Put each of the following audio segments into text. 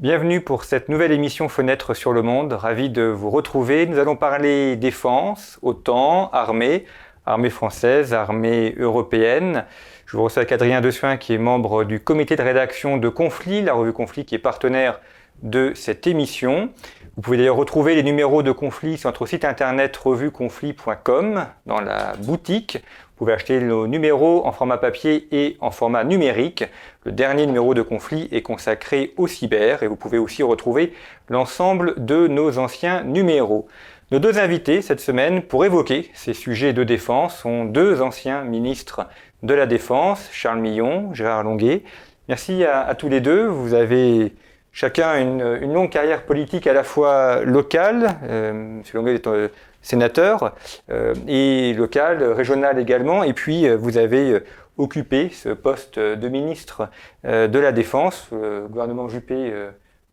Bienvenue pour cette nouvelle émission Fenêtre sur le monde. Ravi de vous retrouver. Nous allons parler défense, OTAN, armée, armée française, armée européenne. Je vous reçois avec Adrien Dessuin qui est membre du comité de rédaction de Conflit, la revue Conflit qui est partenaire de cette émission. Vous pouvez d'ailleurs retrouver les numéros de Conflit sur notre site internet revueconflit.com dans la boutique. Vous pouvez acheter nos numéros en format papier et en format numérique. Le dernier numéro de conflit est consacré au cyber et vous pouvez aussi retrouver l'ensemble de nos anciens numéros. Nos deux invités cette semaine pour évoquer ces sujets de défense sont deux anciens ministres de la Défense, Charles Millon, Gérard Longuet. Merci à, tous les deux. Vous avez chacun une, longue carrière politique à la fois locale. Euh, Longuet est euh, sénateur euh, et local, régional également. Et puis euh, vous avez euh, occupé ce poste de ministre de la Défense, le gouvernement Juppé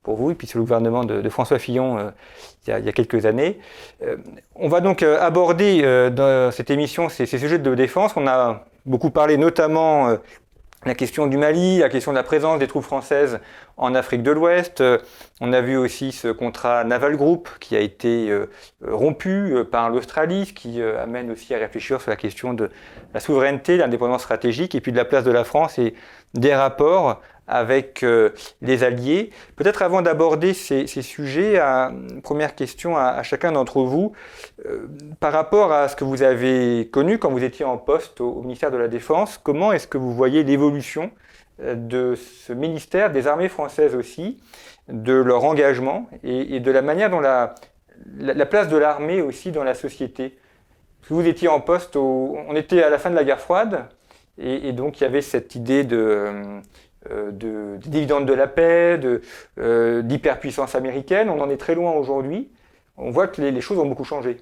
pour vous, et puis c'est le gouvernement de, François Fillon il, y a, quelques années. on va donc aborder dans cette émission ces, ces, sujets de défense. On a beaucoup parlé notamment la question du Mali, la question de la présence des troupes françaises en Afrique de l'Ouest. Euh, on a vu aussi ce contrat Naval Group qui a été euh, rompu euh, par l'Australie, ce qui amène aussi à réfléchir sur la question de la souveraineté, l'indépendance stratégique et puis de la place de la France et des rapports avec euh, les alliés. Peut-être avant d'aborder ces, sujets, première question à, chacun d'entre vous, euh, par rapport à ce que vous avez connu quand vous étiez en poste au, ministère de la Défense, comment est-ce que vous voyez l'évolution euh, de ce ministère, des armées françaises aussi, de leur engagement et, de la manière dont la, la, place de l'armée aussi dans la société? Vous étiez en poste, on était à la fin de la guerre froide, et donc il y avait cette idée de euh, de, dividendes de la paix, euh, d'hyperpuissance américaine. On en est très loin aujourd'hui. On voit que les, choses ont beaucoup changé.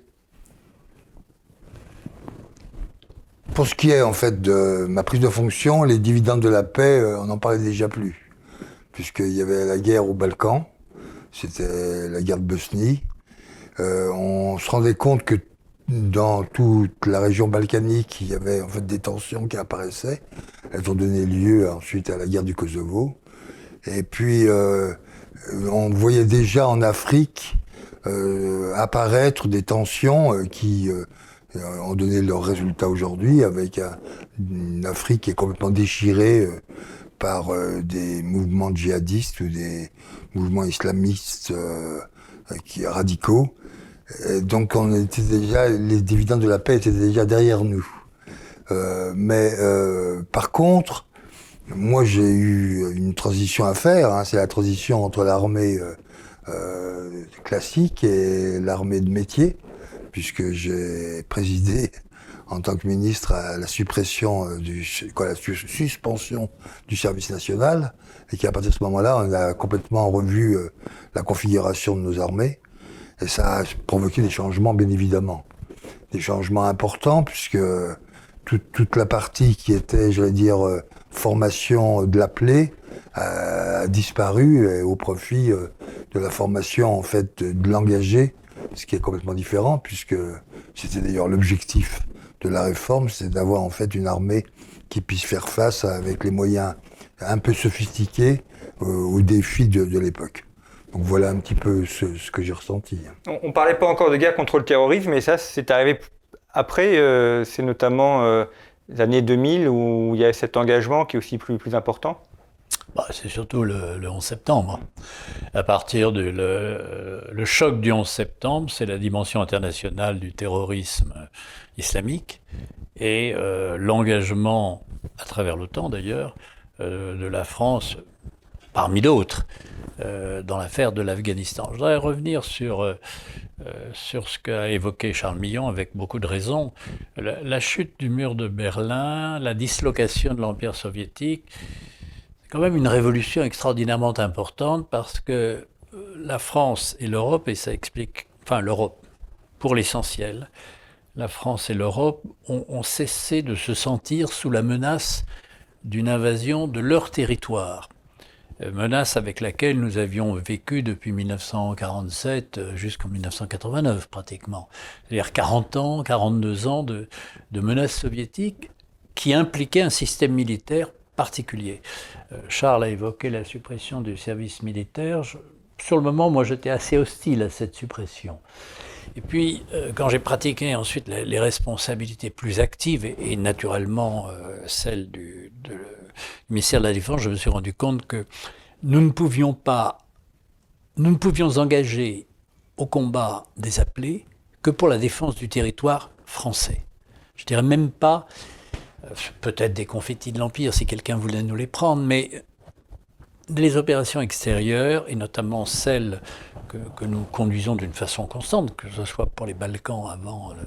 Pour ce qui est en fait de ma prise de fonction, les dividendes de la paix, euh, on n'en parlait déjà plus. Puisqu'il y avait la guerre au Balkan, c'était la guerre de Bosnie. on se rendait compte que dans toute la région balkanique, il y avait en fait des tensions qui apparaissaient. Elles ont donné lieu ensuite à la guerre du Kosovo. Et puis, euh, on voyait déjà en Afrique euh, apparaître des tensions euh, qui euh, ont donné leurs résultats aujourd'hui, avec une Afrique qui est complètement déchirée euh, par des mouvements djihadistes ou des mouvements islamistes qui radicaux donc on était déjà, les dividendes de la paix étaient déjà derrière nous. Euh, mais euh, par contre, moi j'ai eu une transition à faire. Hein, c'est la transition entre l'armée euh, euh classique et l'armée de métier, puisque j'ai présidé en tant que ministre à la suppression euh, du, quoi, la suspension du service national, et qu'à partir de ce moment-là, on a complètement revu euh, la configuration de nos armées. Et ça a provoqué des changements, bien évidemment. Des changements importants, puisque toute, toute la partie qui était, j'allais dire, euh, formation de l'appelé a disparu au profit euh, de la formation, en fait, de l'engagé, ce qui est complètement différent, puisque c'était d'ailleurs l'objectif de la réforme, c'est d'avoir, en fait, une armée qui puisse faire face avec les moyens un peu sophistiqués euh, aux défis de l'époque. Donc voilà un petit peu ce, que j'ai ressenti. On ne parlait pas encore de guerre contre le terrorisme, mais ça, c'est arrivé après. Euh, c'est notamment euh, les années 2000 où il y a cet engagement qui est aussi plus, plus important. Bah, c'est surtout le, 11 septembre. À partir du le, choc du 11 septembre, c'est la dimension internationale du terrorisme islamique et euh, l'engagement, à travers l'OTAN d'ailleurs, de la France parmi d'autres, euh, dans l'affaire de l'Afghanistan. Je voudrais revenir sur, euh, euh, sur ce qu'a évoqué Charles Millon avec beaucoup de raison. La, chute du mur de Berlin, la dislocation de l'Empire soviétique, c'est quand même une révolution extraordinairement importante parce que la France et l'Europe, et ça explique, enfin l'Europe pour l'essentiel, la France et l'Europe ont cessé de se sentir sous la menace d'une invasion de leur territoire. Euh, menace avec laquelle nous avions vécu depuis 1947 euh, jusqu'en 1989 pratiquement. C'est-à-dire 40 ans, 42 ans de, de menaces soviétiques qui impliquaient un système militaire particulier. Charles a évoqué la suppression du service militaire. sur le moment, moi, j'étais assez hostile à cette suppression. Et puis, quand j'ai pratiqué ensuite les, responsabilités plus actives et, naturellement celles du, du, ministère de la Défense, je me suis rendu compte que nous ne pouvions pas, nous ne pouvions engager au combat des appelés que pour la défense du territoire français. Je dirais même pas, euh, peut-être des confettis de l'Empire si quelqu'un voulait nous les prendre, mais les opérations extérieures, et notamment celles que, nous conduisons d'une façon constante, que ce soit pour les Balkans avant le,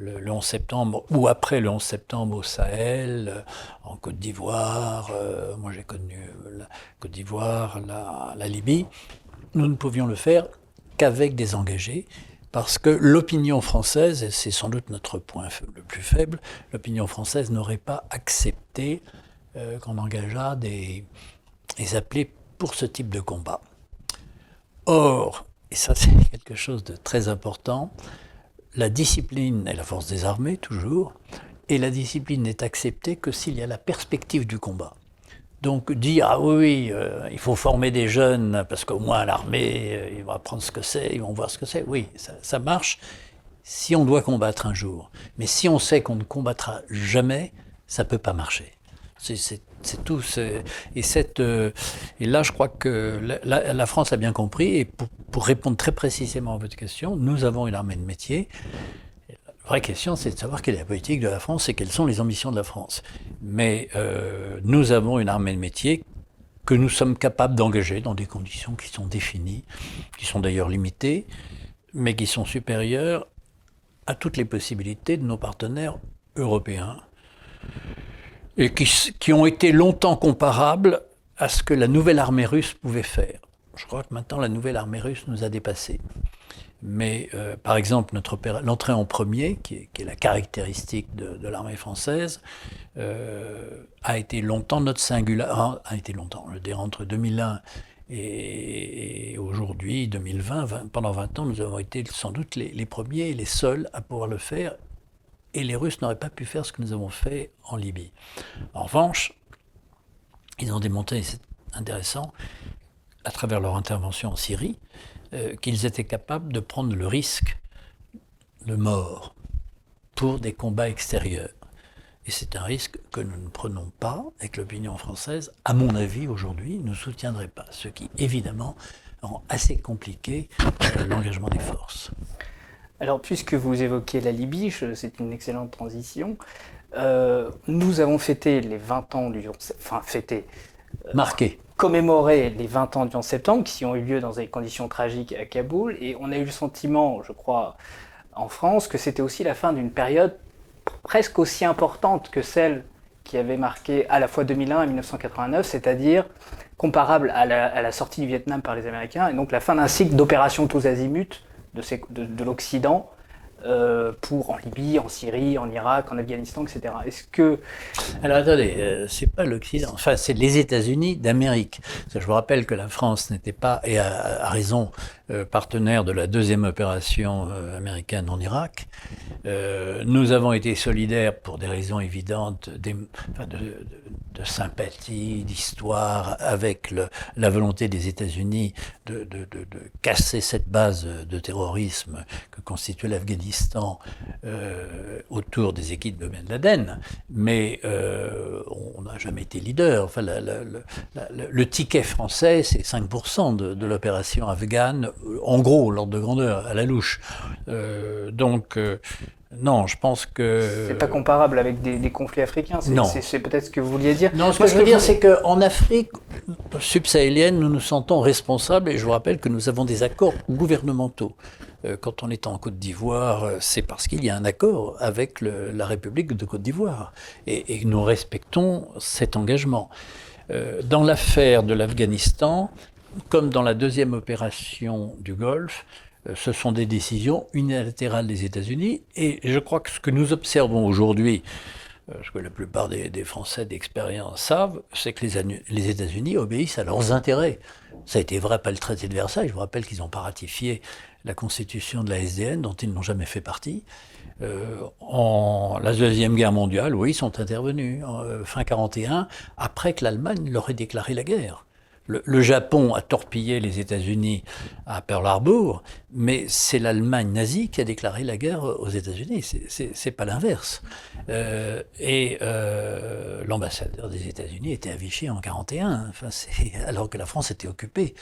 11 septembre ou après le 11 septembre au Sahel, en Côte d'Ivoire, euh, moi j'ai connu la Côte d'Ivoire, la, la Libye, nous ne pouvions le faire qu'avec des engagés, parce que l'opinion française, et c'est sans doute notre point le plus faible, l'opinion française n'aurait pas accepté euh, qu'on engageât des, des appelés pour ce type de combat. Or, et ça c'est quelque chose de très important, la discipline est la force des armées, toujours, et la discipline n'est acceptée que s'il y a la perspective du combat. Donc dire ah oui, euh, il faut former des jeunes parce qu'au moins l'armée, euh, ils vont apprendre ce que c'est, ils vont voir ce que c'est. Oui, ça, marche si on doit combattre un jour. Mais si on sait qu'on ne combattra jamais, ça peut pas marcher. Tout. Et, cette, euh, et là, je crois que la, France a bien compris. Et pour, répondre très précisément à votre question, nous avons une armée de métier vraie question, c'est de savoir quelle est la politique de la France et quelles sont les ambitions de la France. Mais euh, nous avons une armée de métier que nous sommes capables d'engager dans des conditions qui sont définies, qui sont d'ailleurs limitées, mais qui sont supérieures à toutes les possibilités de nos partenaires européens, et qui, ont été longtemps comparables à ce que la nouvelle armée russe pouvait faire. Je crois que maintenant la nouvelle armée russe nous a dépassés. Mais euh, par exemple, l'entrée en premier, qui est, la caractéristique de, l'armée française, euh, a été longtemps notre singularité, a été longtemps, je dire entre 2001 et, aujourd'hui, 2020, pendant 20 ans, nous avons été sans doute les premiers et les seuls à pouvoir le faire. Et les Russes n'auraient pas pu faire ce que nous avons fait en Libye. En revanche, ils ont démontré, c'est intéressant, à travers leur intervention en Syrie, euh, qu'ils étaient capables de prendre le risque de mort pour des combats extérieurs. Et c'est un risque que nous ne prenons pas et que l'opinion française, à mon avis aujourd'hui, ne soutiendrait pas. Ce qui, évidemment, rend assez compliqué euh, l'engagement des forces. Alors, puisque vous évoquez la Libye, c'est une excellente transition. Euh, nous avons fêté les 20 ans du... Enfin, fêté. Marqué commémorer les 20 ans du 11 septembre, qui ont eu lieu dans des conditions tragiques à Kaboul, et on a eu le sentiment, je crois, en France, que c'était aussi la fin d'une période presque aussi importante que celle qui avait marqué à la fois 2001 et 1989, c'est-à-dire comparable à la, sortie du Vietnam par les Américains, et donc la fin d'un cycle d'opérations tous azimuts de, de l'Occident, euh, pour en Libye, en Syrie, en Irak, en Afghanistan, etc. Est-ce que alors attendez, euh, c'est pas l'Occident, enfin c'est les États-Unis d'Amérique. Je vous rappelle que la France n'était pas et a, raison partenaire de la deuxième opération américaine en Irak. nous avons été solidaires pour des raisons évidentes de, sympathie, d'histoire, avec la volonté des États-Unis de, casser cette base de terrorisme que constitue l'Afghanistan euh, autour des équipes de Ben Laden, mais euh, on n'a jamais été leader. Enfin, le ticket français, c'est 5% de, l'opération afghane, en gros, l'ordre de grandeur, à la louche. Euh, donc, non, je pense que. C'est pas comparable avec des, conflits africains. C'est peut-être ce que vous vouliez dire. Non, ce que je veux dire, c'est qu'en Afrique subsahélienne, nous nous sentons responsables et je vous rappelle que nous avons des accords gouvernementaux. Euh, quand on est en Côte d'Ivoire, euh, c'est parce qu'il y a un accord avec la République de Côte d'Ivoire et, nous respectons cet engagement. Euh, dans l'affaire de l'Afghanistan, comme dans la deuxième opération du Golfe, ce sont des décisions unilatérales des États-Unis et je crois que ce que nous observons aujourd'hui, ce que la plupart des, Français d'expérience savent, c'est que les, États-Unis obéissent à leurs intérêts. Ça a été vrai après le traité de Versailles. Je vous rappelle qu'ils n'ont pas ratifié la constitution de la SDN, dont ils n'ont jamais fait partie. en la Deuxième Guerre mondiale, oui, ils sont intervenus, fin 41, après que l'Allemagne leur ait déclaré la guerre. Le, Japon a torpillé les États-Unis à Pearl Harbor, mais c'est l'Allemagne nazie qui a déclaré la guerre aux États-Unis. C'est pas l'inverse. Euh, et euh, l'ambassadeur des États-Unis était à Vichy en 41, enfin, alors que la France était occupée.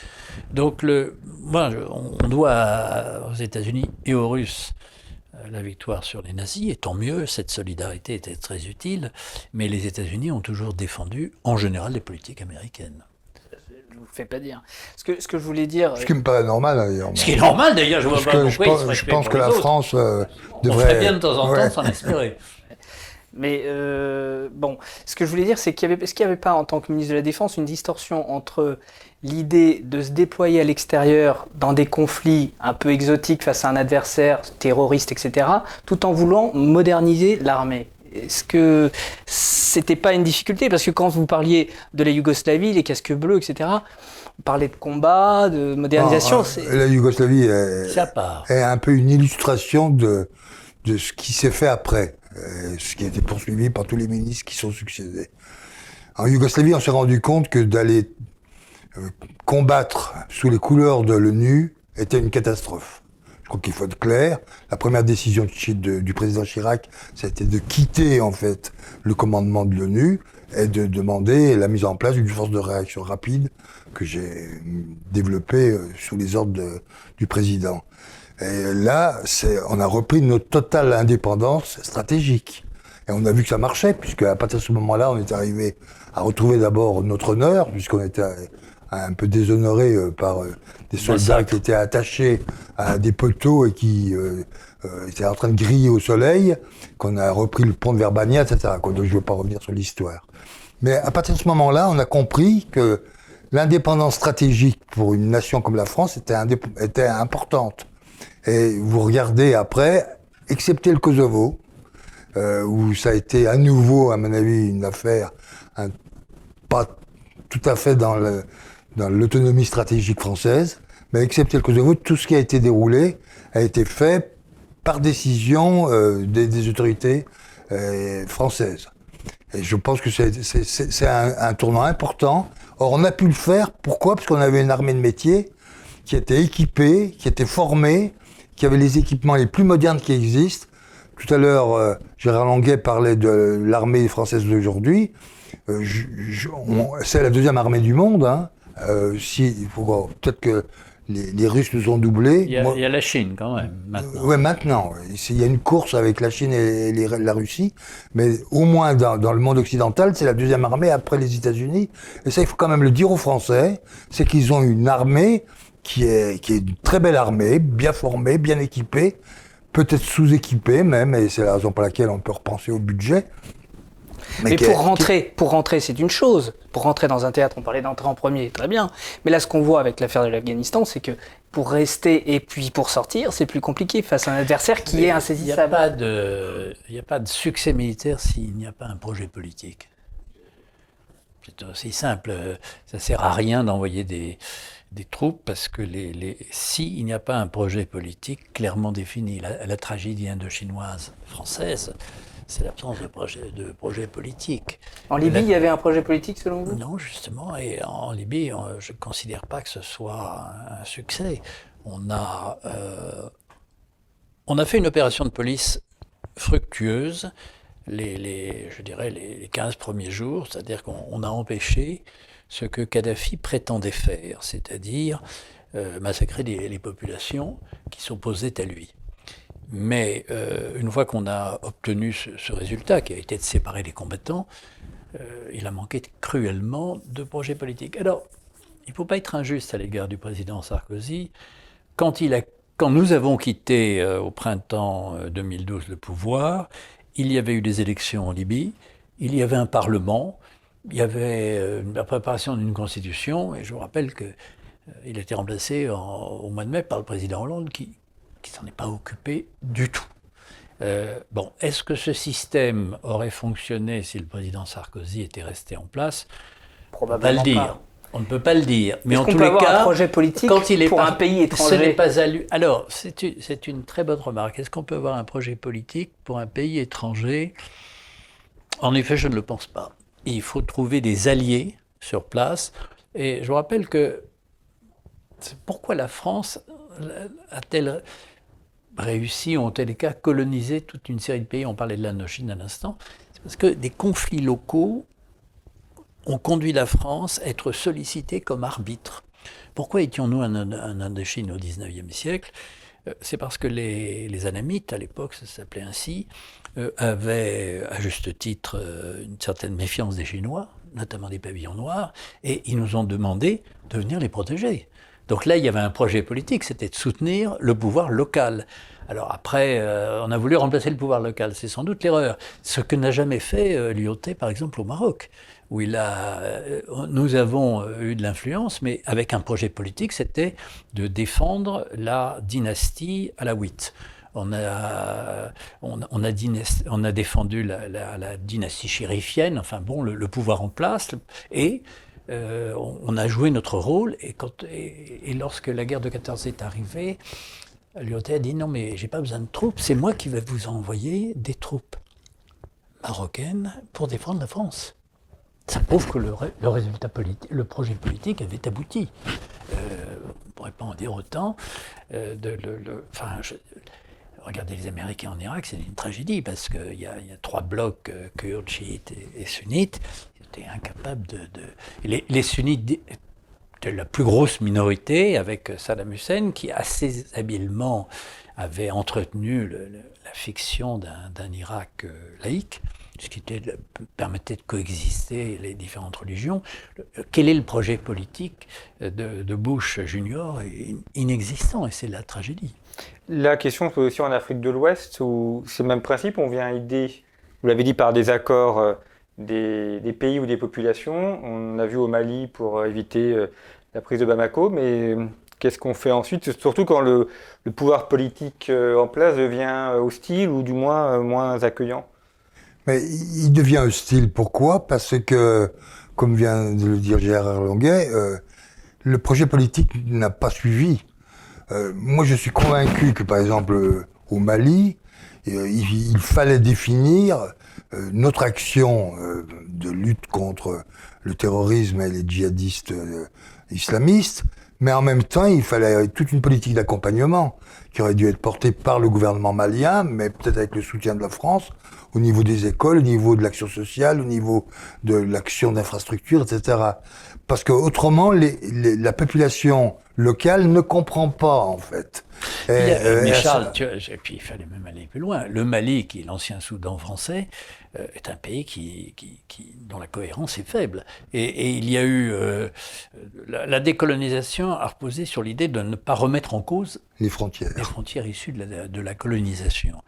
Donc, moi, on doit aux États-Unis et aux Russes euh, la victoire sur les nazis, et tant mieux, cette solidarité était très utile, mais les États-Unis ont toujours défendu, en général, les politiques américaines fais pas dire. Ce que, ce que je voulais dire. Ce qui me paraît normal d'ailleurs. Ce qui est normal d'ailleurs, je vois pas pourquoi je pense, je pense que la France euh, devrait. On ferait bien de temps en temps s'en inspirer. Mais euh, bon, ce que je voulais dire, c'est qu'il y avait, qu'il n'y avait pas, en tant que ministre de la Défense, une distorsion entre l'idée de se déployer à l'extérieur dans des conflits un peu exotiques face à un adversaire terroriste, etc., tout en voulant moderniser l'armée? Est-ce que c'était pas une difficulté? Parce que quand vous parliez de la Yougoslavie, les casques bleus, etc., on parlait de combat, de modernisation. Ah, la Yougoslavie est, est, un peu une illustration de, de ce qui s'est fait après, euh, ce qui a été poursuivi par tous les ministres qui sont succédés. En Yougoslavie, on s'est rendu compte que d'aller euh, combattre sous les couleurs de l'ONU était une catastrophe. Je crois qu'il faut être clair. La première décision du président Chirac, c'était de quitter en fait le commandement de l'ONU et de demander la mise en place d'une force de réaction rapide que j'ai développée euh, sous les ordres du président. Et là, on a repris notre totale indépendance stratégique. Et on a vu que ça marchait, puisque à partir de ce moment-là, on est arrivé à retrouver d'abord notre honneur, puisqu'on était un peu déshonoré euh, par euh, des soldats qui étaient attachés à des poteaux et qui euh, étaient en train de griller au soleil, qu'on a repris le pont de Verbania, etc. Donc je ne veux pas revenir sur l'histoire. Mais à partir de ce moment-là, on a compris que l'indépendance stratégique pour une nation comme la France était, était importante. Et vous regardez après, excepté le Kosovo, où ça a été à nouveau, à mon avis, une affaire pas tout à fait dans l'autonomie stratégique française, mais excepté le Kosovo, tout ce qui a été déroulé a été fait par décision euh, des, autorités euh, françaises. Et je pense que c'est un, tournant important. Or, on a pu le faire. Pourquoi? Parce qu'on avait une armée de métier qui était équipée, qui était formée, qui avait les équipements les plus modernes qui existent. Tout à l'heure, euh, Gérard Longuet parlait de l'armée française d'aujourd'hui. Euh, c'est la deuxième armée du monde. Hein. Si, peut-être que les, Russes nous ont doublés. Il y, a, la Chine quand même, maintenant. oui, maintenant. Il y a une course avec la Chine et la Russie, mais au moins dans, le monde occidental, c'est la deuxième armée après les États-Unis. Et ça, il faut quand même le dire aux Français, c'est qu'ils ont une armée qui est, qui est une très belle armée, bien formée, bien équipée, peut-être sous-équipée même, et c'est la raison pour laquelle on peut repenser au budget. Mais, pour rentrer, pour rentrer, c'est une chose. Pour rentrer dans un théâtre, on parlait d'entrer en premier, très bien. Mais là, ce qu'on voit avec l'affaire de l'Afghanistan, c'est que pour rester et puis pour sortir, c'est plus compliqué face à un adversaire qui est insaisissable. Il n'y a, pas de, a pas de succès militaire s'il n'y a pas un projet politique. C'est aussi simple. Ça sert à rien d'envoyer des, des troupes parce que les, les, si il n'y a pas un projet politique clairement défini, la, la tragédie indo-chinoise française, c'est l'absence de projet, de projet politique. En Libye, il y avait un projet politique selon vous? Non, justement. Et en Libye, je ne considère pas que ce soit un succès. On a, euh, on a fait une opération de police fructueuse les, les je dirais, les 15 premiers jours, c'est-à-dire qu'on a empêché ce que Kadhafi prétendait faire, c'est-à-dire euh, massacrer les, les populations qui s'opposaient à lui. Mais euh, une fois qu'on a obtenu ce, résultat, qui a été de séparer les combattants, euh, il a manqué cruellement de projets politiques. Alors, il ne faut pas être injuste à l'égard du président Sarkozy. Quand, nous avons quitté euh, au printemps 2012 le pouvoir, il y avait eu des élections en Libye, il y avait un parlement, il y avait la préparation d'une constitution, et je vous rappelle qu'il il a été remplacé au mois de mai par le président Hollande qui, qui s'en est pas occupé du tout. Euh, bon, est-ce que ce système aurait fonctionné si le président Sarkozy était resté en place? Probablement pas le dire. On ne peut pas le dire. Mais en tous les avoir cas, un projet politique quand il est pour un pays étranger. Ce n'est pas Alors, c'est une, une, très bonne remarque. Est-ce qu'on peut avoir un projet politique pour un pays étranger? En effet, je ne le pense pas. Il faut trouver des alliés sur place. Et je vous rappelle que pourquoi la France a-t-elle réussi, ou en tel cas colonisé toute une série de pays On parlait de l'Indochine à l'instant. C'est parce que des conflits locaux ont conduit la France à être sollicitée comme arbitre. Pourquoi étions-nous en, Indochine au XIXe siècle? Euh, C'est parce que les, les, Anamites, à l'époque ça s'appelait ainsi, euh, avaient à juste titre euh, une certaine méfiance des Chinois, notamment des pavillons noirs, et ils nous ont demandé de venir les protéger. Donc là, il y avait un projet politique, c'était de soutenir le pouvoir local. Alors après, on a voulu remplacer le pouvoir local, c'est sans doute l'erreur. Ce que n'a jamais fait euh, par exemple, au Maroc où il a, euh, nous avons euh, eu de l'influence, mais avec un projet politique, c'était de défendre la dynastie alawite. On a, on, a, on a défendu la, dynastie chérifienne, enfin bon, le, pouvoir en place, et euh, on, a joué notre rôle. Et, lorsque la guerre de 14 est arrivée, Lyoté a dit non, mais j'ai pas besoin de troupes, c'est moi qui vais vous envoyer des troupes marocaines pour défendre la France ça prouve que le, résultat politique, le projet politique avait abouti. Euh, on ne pourrait pas en dire autant. Euh, enfin, regardez les Américains en Irak, c'est une tragédie parce qu'il y, a trois blocs, kurdes, chiites et, sunnites. Incapables de. Les, sunnites de la plus grosse minorité, avec Saddam Hussein, qui assez habilement avait entretenu la fiction d'un Irak laïque ce qui permettait de coexister les différentes religions. Quel est le projet politique de, Bush junior Inexistant, et c'est la tragédie. La question se pose aussi en Afrique de l'Ouest, où c'est le même principe, on vient aider, vous l'avez dit, par des accords euh, des, pays ou des populations. On a vu au Mali pour euh, éviter euh, la prise de Bamako, mais qu'est-ce qu'on fait ensuite? Surtout quand le, pouvoir politique en place devient hostile ou du moins moins accueillant mais il devient hostile. Pourquoi? Parce que, comme vient de le dire Gérard Longuet, euh, le projet politique n'a pas suivi. Euh, moi, je suis convaincu que, par exemple, au Mali, euh, il, fallait définir euh, notre action euh, de lutte contre le terrorisme et les djihadistes islamistes, mais en même temps, il fallait toute une politique d'accompagnement qui aurait dû être portée par le gouvernement malien, mais peut-être avec le soutien de la France, au niveau des écoles, au niveau de l'action sociale, au niveau de l'action d'infrastructure, etc. Parce que autrement, les, la population locale ne comprend pas, en fait. Et, euh, mais Charles, tu vois, et puis il fallait même aller plus loin. Le Mali, qui est l'ancien Soudan français, euh, est un pays qui, qui, qui, dont la cohérence est faible. Et, et il y a eu euh, la, la, décolonisation a reposé sur l'idée de ne pas remettre en cause les frontières, les frontières issues de la, de la colonisation.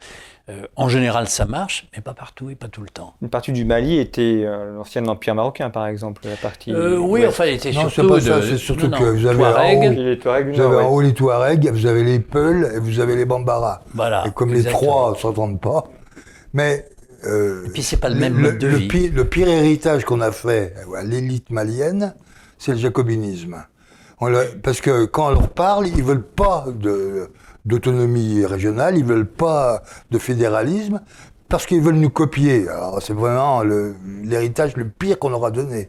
Euh, en général, ça marche, mais pas partout et pas tout le temps. Une partie du Mali était euh, l'ancien empire marocain, par exemple, la partie. Euh, oui, enfin, il était non, surtout. Pas ça, c'est surtout que vous avez, Touareg, en haut, les Touareg, vous avez en haut les Touaregs, vous avez les Peuls et vous avez les Bambara. Voilà. Et comme les trois ne s'entendent pas, mais. et puis c'est pas le même mode de le vie. Pire, le pire héritage qu'on a fait à l'élite malienne, c'est le jacobinisme. On parce que quand on leur parle, ils veulent pas de d'autonomie régionale, ils veulent pas de fédéralisme parce qu'ils veulent nous copier. Alors c'est vraiment l'héritage le, pire qu'on aura donné.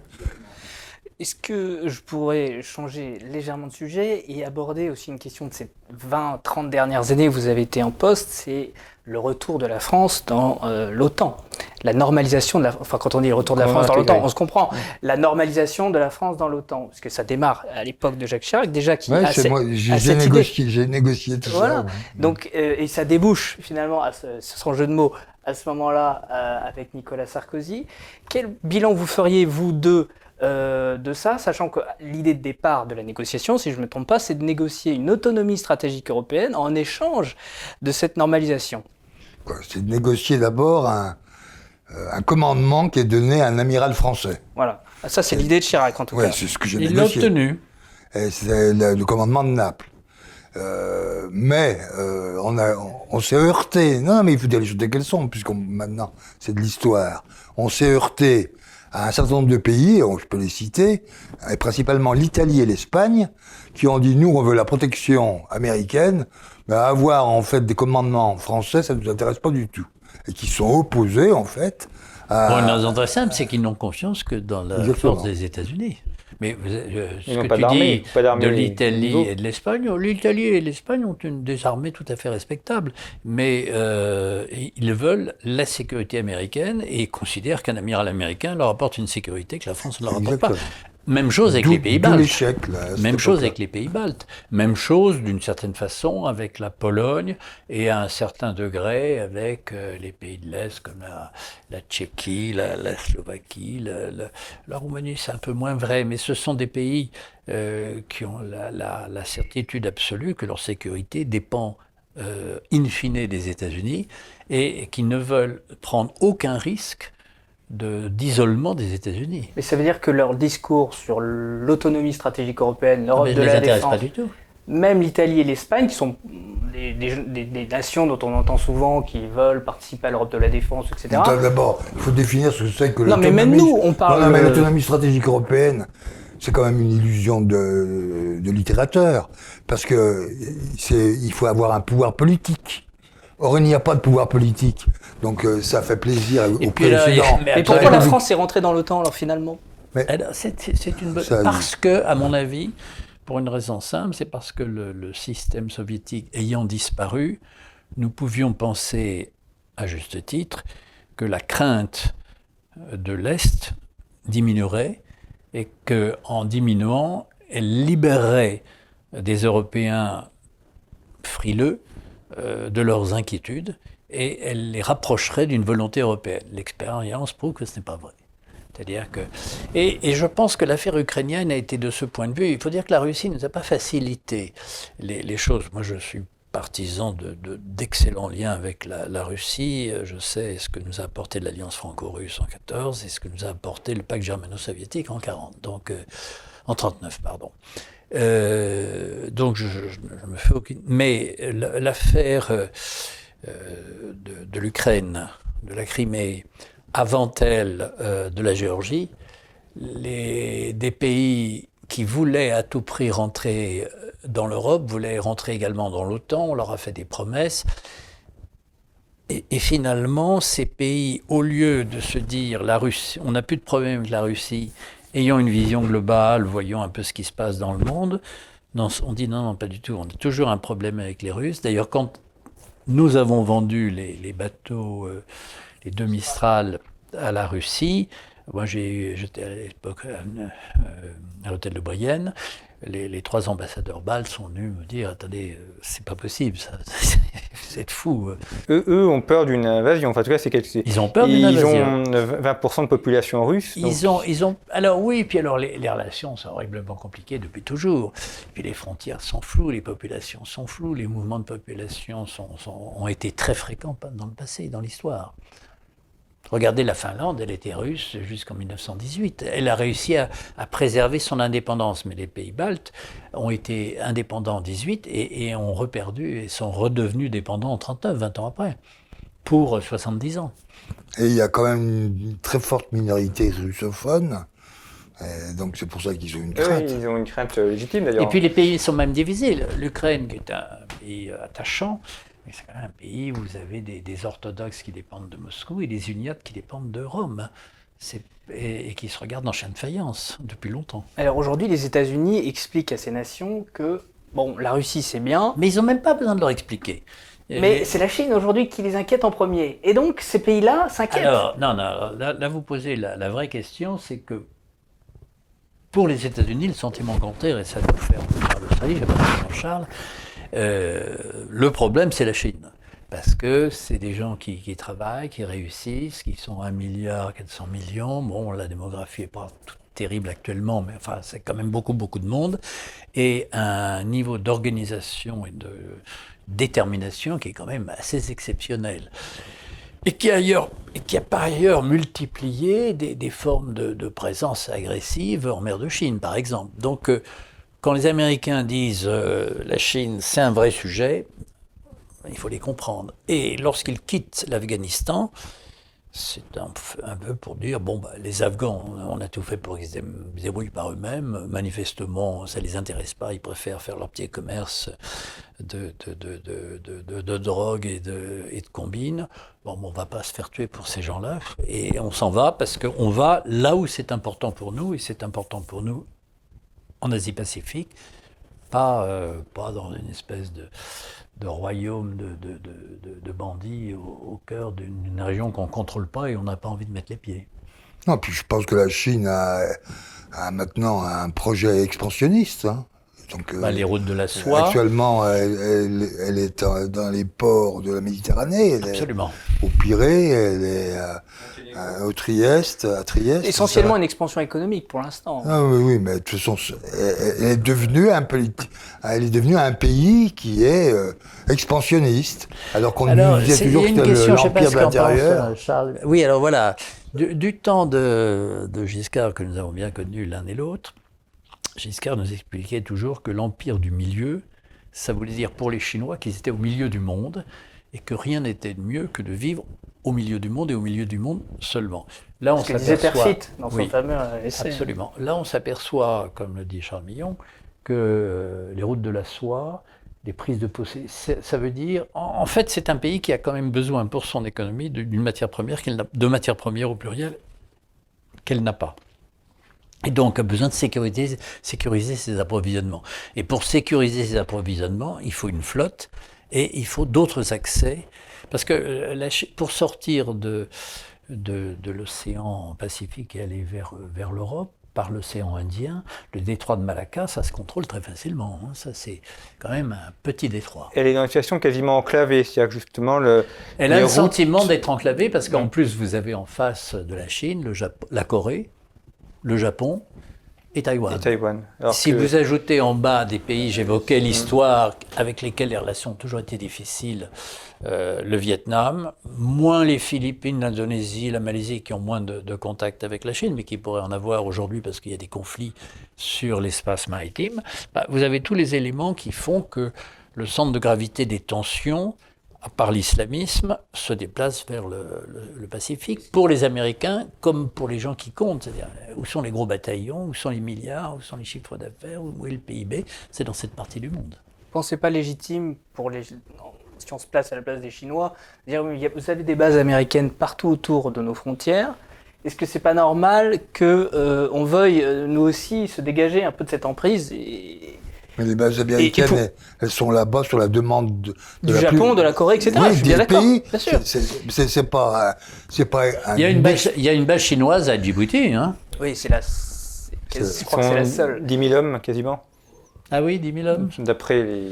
Est-ce que je pourrais changer légèrement de sujet et aborder aussi une question de ces 20-30 dernières années où vous avez été en poste, c'est le retour de la France dans euh, l'OTAN. La normalisation de la... Enfin, quand on dit le retour de la France dans l'OTAN, on se comprend. La normalisation de la France dans l'OTAN. Parce que ça démarre à l'époque de Jacques Chirac, déjà qui a, j'ai négocié, négocié tout voilà. ça. Donc, euh, et ça débouche finalement, à ce, son jeu de mots, à ce moment-là, euh, avec Nicolas Sarkozy. Quel bilan vous feriez, vous deux, euh, de ça, sachant que l'idée de départ de la négociation, si je ne me trompe pas, c'est de négocier une autonomie stratégique européenne en échange de cette normalisation. C'est de négocier d'abord un, euh, un, commandement qui est donné à un amiral français. Voilà, ah, ça c'est l'idée de Chirac en tout ouais, cas. c'est ce que j'ai Il l'a obtenu. C'est le, commandement de Naples. Euh, mais on, a, on, s'est heurté. Non, mais il faut dire les choses telles qu'elles sont, puisqu'on maintenant c'est de l'histoire. On s'est heurté à un certain nombre de pays, je peux les citer, et principalement l'Italie et l'Espagne, qui ont dit nous on veut la protection américaine, mais avoir en fait des commandements français, ça ne nous intéresse pas du tout, et qui sont opposés en fait. À... Pour une raison très simple, c'est qu'ils n'ont confiance que dans la Exactement. force des États-Unis. Mais vous- euh, ce que pas tu dis de l'Italie et de l'Espagne, oh, l'Italie et l'Espagne ont une, des armées tout à fait respectables, mais euh, ils veulent la sécurité américaine et considèrent qu'un amiral américain leur apporte une sécurité que la France ne leur apporte pas. Même chose avec les pays baltes. l'échec, là, Même chose avec les pays baltes. Même chose, d'une certaine façon, avec la Pologne et à un certain degré avec euh, les pays de l'Est comme la, la Tchéquie, la, la Slovaquie, la, Roumanie, c'est un peu moins vrai, mais ce sont des pays euh, qui ont la certitude absolue que leur sécurité dépend euh, in fine des États-Unis et qui ne veulent prendre aucun risque de- d'isolement des États-Unis. Mais ça veut dire que leur discours sur l'autonomie stratégique européenne, l'Europe Mais de ne les la défense, pas du tout. même l'Italie et l'Espagne, qui sont des, des- des- des nations dont on entend souvent qui veulent participer à l'Europe de la défense, etc. D'abord, il faut définir ce que c'est que Non, mais même l'autonomie- nous, on parle- Non, non, mais l'autonomie stratégique européenne, c'est quand même une illusion de, de littérateur. Parce que c'est, il faut avoir un pouvoir politique. Or, il n'y a pas de pouvoir politique. Donc, euh, ça fait plaisir au Et puis là, président. mais pourquoi la République- France est rentrée dans l'OTAN alors finalement Alors, C'est c'est- une bonne... Parce que, à mon avis, pour une raison simple, c'est parce que le, le système soviétique ayant disparu, nous pouvions penser, à juste titre, que la crainte de l'Est diminuerait et que, en diminuant, elle libérerait des Européens frileux de leurs inquiétudes et elle les rapprocherait d'une volonté européenne. L'expérience prouve que ce n'est pas vrai. C'est-à-dire que. Et, je pense que l'affaire ukrainienne a été de ce point de vue. Il faut dire que la Russie ne nous a pas facilité les, choses. Moi, je suis partisan de- de- d'excellents liens avec la, la Russie. Je sais ce que nous a apporté l'alliance franco-russe en 14 et ce que nous a apporté le pacte germano-soviétique en 40. Donc, euh, en 39, pardon. Euh, donc, je, je- me fais aucune. Mais la- l'affaire euh, euh, de, l'Ukraine, de la Crimée, avant elle de la Géorgie, les, des pays qui voulaient à tout prix rentrer dans l'Europe voulaient rentrer également dans l'OTAN. On leur a fait des promesses. Et, et finalement, ces pays, au lieu de se dire la Russie, on n'a plus de problème avec la Russie, ayant une vision globale, voyons un peu ce qui se passe dans le monde, on dit non, non, pas du tout. On a toujours un problème avec les Russes. D'ailleurs, quand nous avons vendu les, bateaux, euh, les deux Mistral à la Russie, moi j'étais à l'époque euh, euh, à l'hôtel de Brienne, les, les trois ambassadeurs baltes sont venus me dire attendez, euh, c'est pas possible, ça, vous êtes fous. Eux, eux ont peur d'une invasion. Enfin, en tout cas, c'est quelque Ils ont peur d'une Ils invasion. ont 20% de population russe. donc- Ils ont, ils ont, alors oui, puis alors les, les relations sont horriblement compliquées depuis toujours. Puis les frontières sont floues, les populations sont floues, les mouvements de population sont, sont- ont été très fréquents dans le passé, dans l'histoire. Regardez la Finlande, elle était russe jusqu'en 1918. Elle a réussi à, à préserver son indépendance, mais les pays baltes ont été indépendants en 18 et, et ont reperdu et sont redevenus dépendants en 39, 20 ans après, pour 70 ans. Et il y a quand même une très forte minorité russophone. Et donc, c'est pour ça qu'ils ont une Oui, crainte. ils ont une crainte euh, légitime d'ailleurs. Et puis les pays sont même divisés. L'Ukraine, qui est un pays euh, attachant, mais c'est quand même un pays où vous avez des, des orthodoxes qui dépendent de Moscou et des uniates qui dépendent de Rome. Et, et qui se regardent en chien de faïence depuis longtemps. Alors aujourd'hui, les États-Unis expliquent à ces nations que, bon, la Russie c'est bien, Mais ils n'ont même pas besoin de leur expliquer. mais c'est la Chine aujourd'hui qui les inquiète en premier. Et donc ces pays-là s'inquiètent. Alors, non, non, là, là, vous posez la, la vraie question, c'est que pour les États-Unis, le sentiment compteur, et ça nous fait Charles Australie, j'ai pas Charles, le problème, c'est la Chine. Parce que c'est des gens qui, travaillent, qui réussissent, qui sont 1 milliard 400 millions. Bon, la démographie n'est pas terrible actuellement, mais enfin, c'est quand même beaucoup, beaucoup de monde. Et un niveau d'organisation et de détermination qui est quand même assez exceptionnel et qui, a par ailleurs multiplié des, des formes de, de présence agressive en mer de Chine, par exemple. Donc, euh, quand les Américains disent euh, la Chine, c'est un vrai sujet, il faut les comprendre. Et lorsqu'ils quittent l'Afghanistan, c'est un, peu pour dire, bon, bah, les Afghans, on a tout fait pour qu'ils se débrouillent par eux-mêmes. Manifestement, ça ne les intéresse pas. Ils préfèrent faire leur petit commerce de, drogue et de, et de combines. Bon, on ne va pas se faire tuer pour ces gens-là. Et on s'en va parce qu'on va là où c'est important pour nous. Et c'est important pour nous en Asie-Pacifique, pas, euh, pas dans une espèce de de royaume de, de, de, bandits au, cœur d'une région qu'on ne contrôle pas et on n'a pas envie de mettre les pieds. Non, puis je pense que la Chine a, a maintenant un projet expansionniste. Hein. Donc, bah, les routes de la soie. Actuellement, elle, elle, est dans les ports de la Méditerranée. Absolument. Est au Pirée, elle est à, au Trieste, à Trieste. Essentiellement une expansion économique pour l'instant. Ah, oui, oui, mais de toute façon, elle, est devenue un elle est devenue un pays qui est euh, expansionniste, alors qu'on disait toujours que c'était l'empire de l'intérieur. Oui, alors voilà, du, du temps de, de Giscard que nous avons bien connu l'un et l'autre. Giscard nous expliquait toujours que l'empire du milieu, ça voulait dire pour les Chinois qu'ils étaient au milieu du monde et que rien n'était de mieux que de vivre au milieu du monde et au milieu du monde seulement. Là, on s'aperçoit. dans son fameux essai. Absolument. Là, on s'aperçoit, comme le dit Charles Millon, que euh, les routes de la soie, les prises de possession, ça veut dire, en, fait, c'est un pays qui a quand même besoin pour son économie d'une matière première, de matières premières au pluriel, qu'elle n'a pas. Et donc a besoin de sécuriser, sécuriser ses approvisionnements. Et pour sécuriser ses approvisionnements, il faut une flotte et il faut d'autres accès. Parce que euh, pour sortir de, de, de l'océan Pacifique et aller vers, vers l'Europe, par l'océan Indien, le détroit de Malacca, ça se contrôle très facilement. Hein. Ça, c'est quand même un petit détroit. Elle est dans une situation quasiment enclavée, c'est-à-dire justement le. Elle a le sentiment d'être enclavée parce qu'en plus, vous avez en face de la Chine le la Corée, le Japon et Taïwan. si vous ajoutez en bas des pays, j'évoquais l'histoire avec lesquels les relations ont toujours été difficiles, euh, le Vietnam, moins les Philippines, l'Indonésie, la Malaisie qui ont moins de, contacts avec la Chine, mais qui pourraient en avoir aujourd'hui parce qu'il y a des conflits sur l'espace maritime, bah, vous avez tous les éléments qui font que le centre de gravité des tensions par l'islamisme, se déplace vers le, Pacifique, pour les Américains comme pour les gens qui comptent. C'est-à-dire, où sont les gros bataillons, où sont les milliards, où sont les chiffres d'affaires, où est le PIB C'est dans cette partie du monde. Vous pensez pas légitime, pour les, si on se place à la place des Chinois, dire vous avez des bases américaines partout autour de nos frontières. Est-ce que c'est pas normal que euh, on veuille euh, nous aussi se dégager un peu de cette emprise mais les bases américaines, elles, sont là-bas sur la demande de, du Japon, de la Corée, etc. Oui, je suis bien d'accord. Bien sûr. C'est pas, c'est pas. il y a une base, il y a une base chinoise à Djibouti, hein. Oui, c'est la. Je crois que c'est la seule. 10 000 hommes quasiment. Ah oui, 10 000 hommes. D'après les.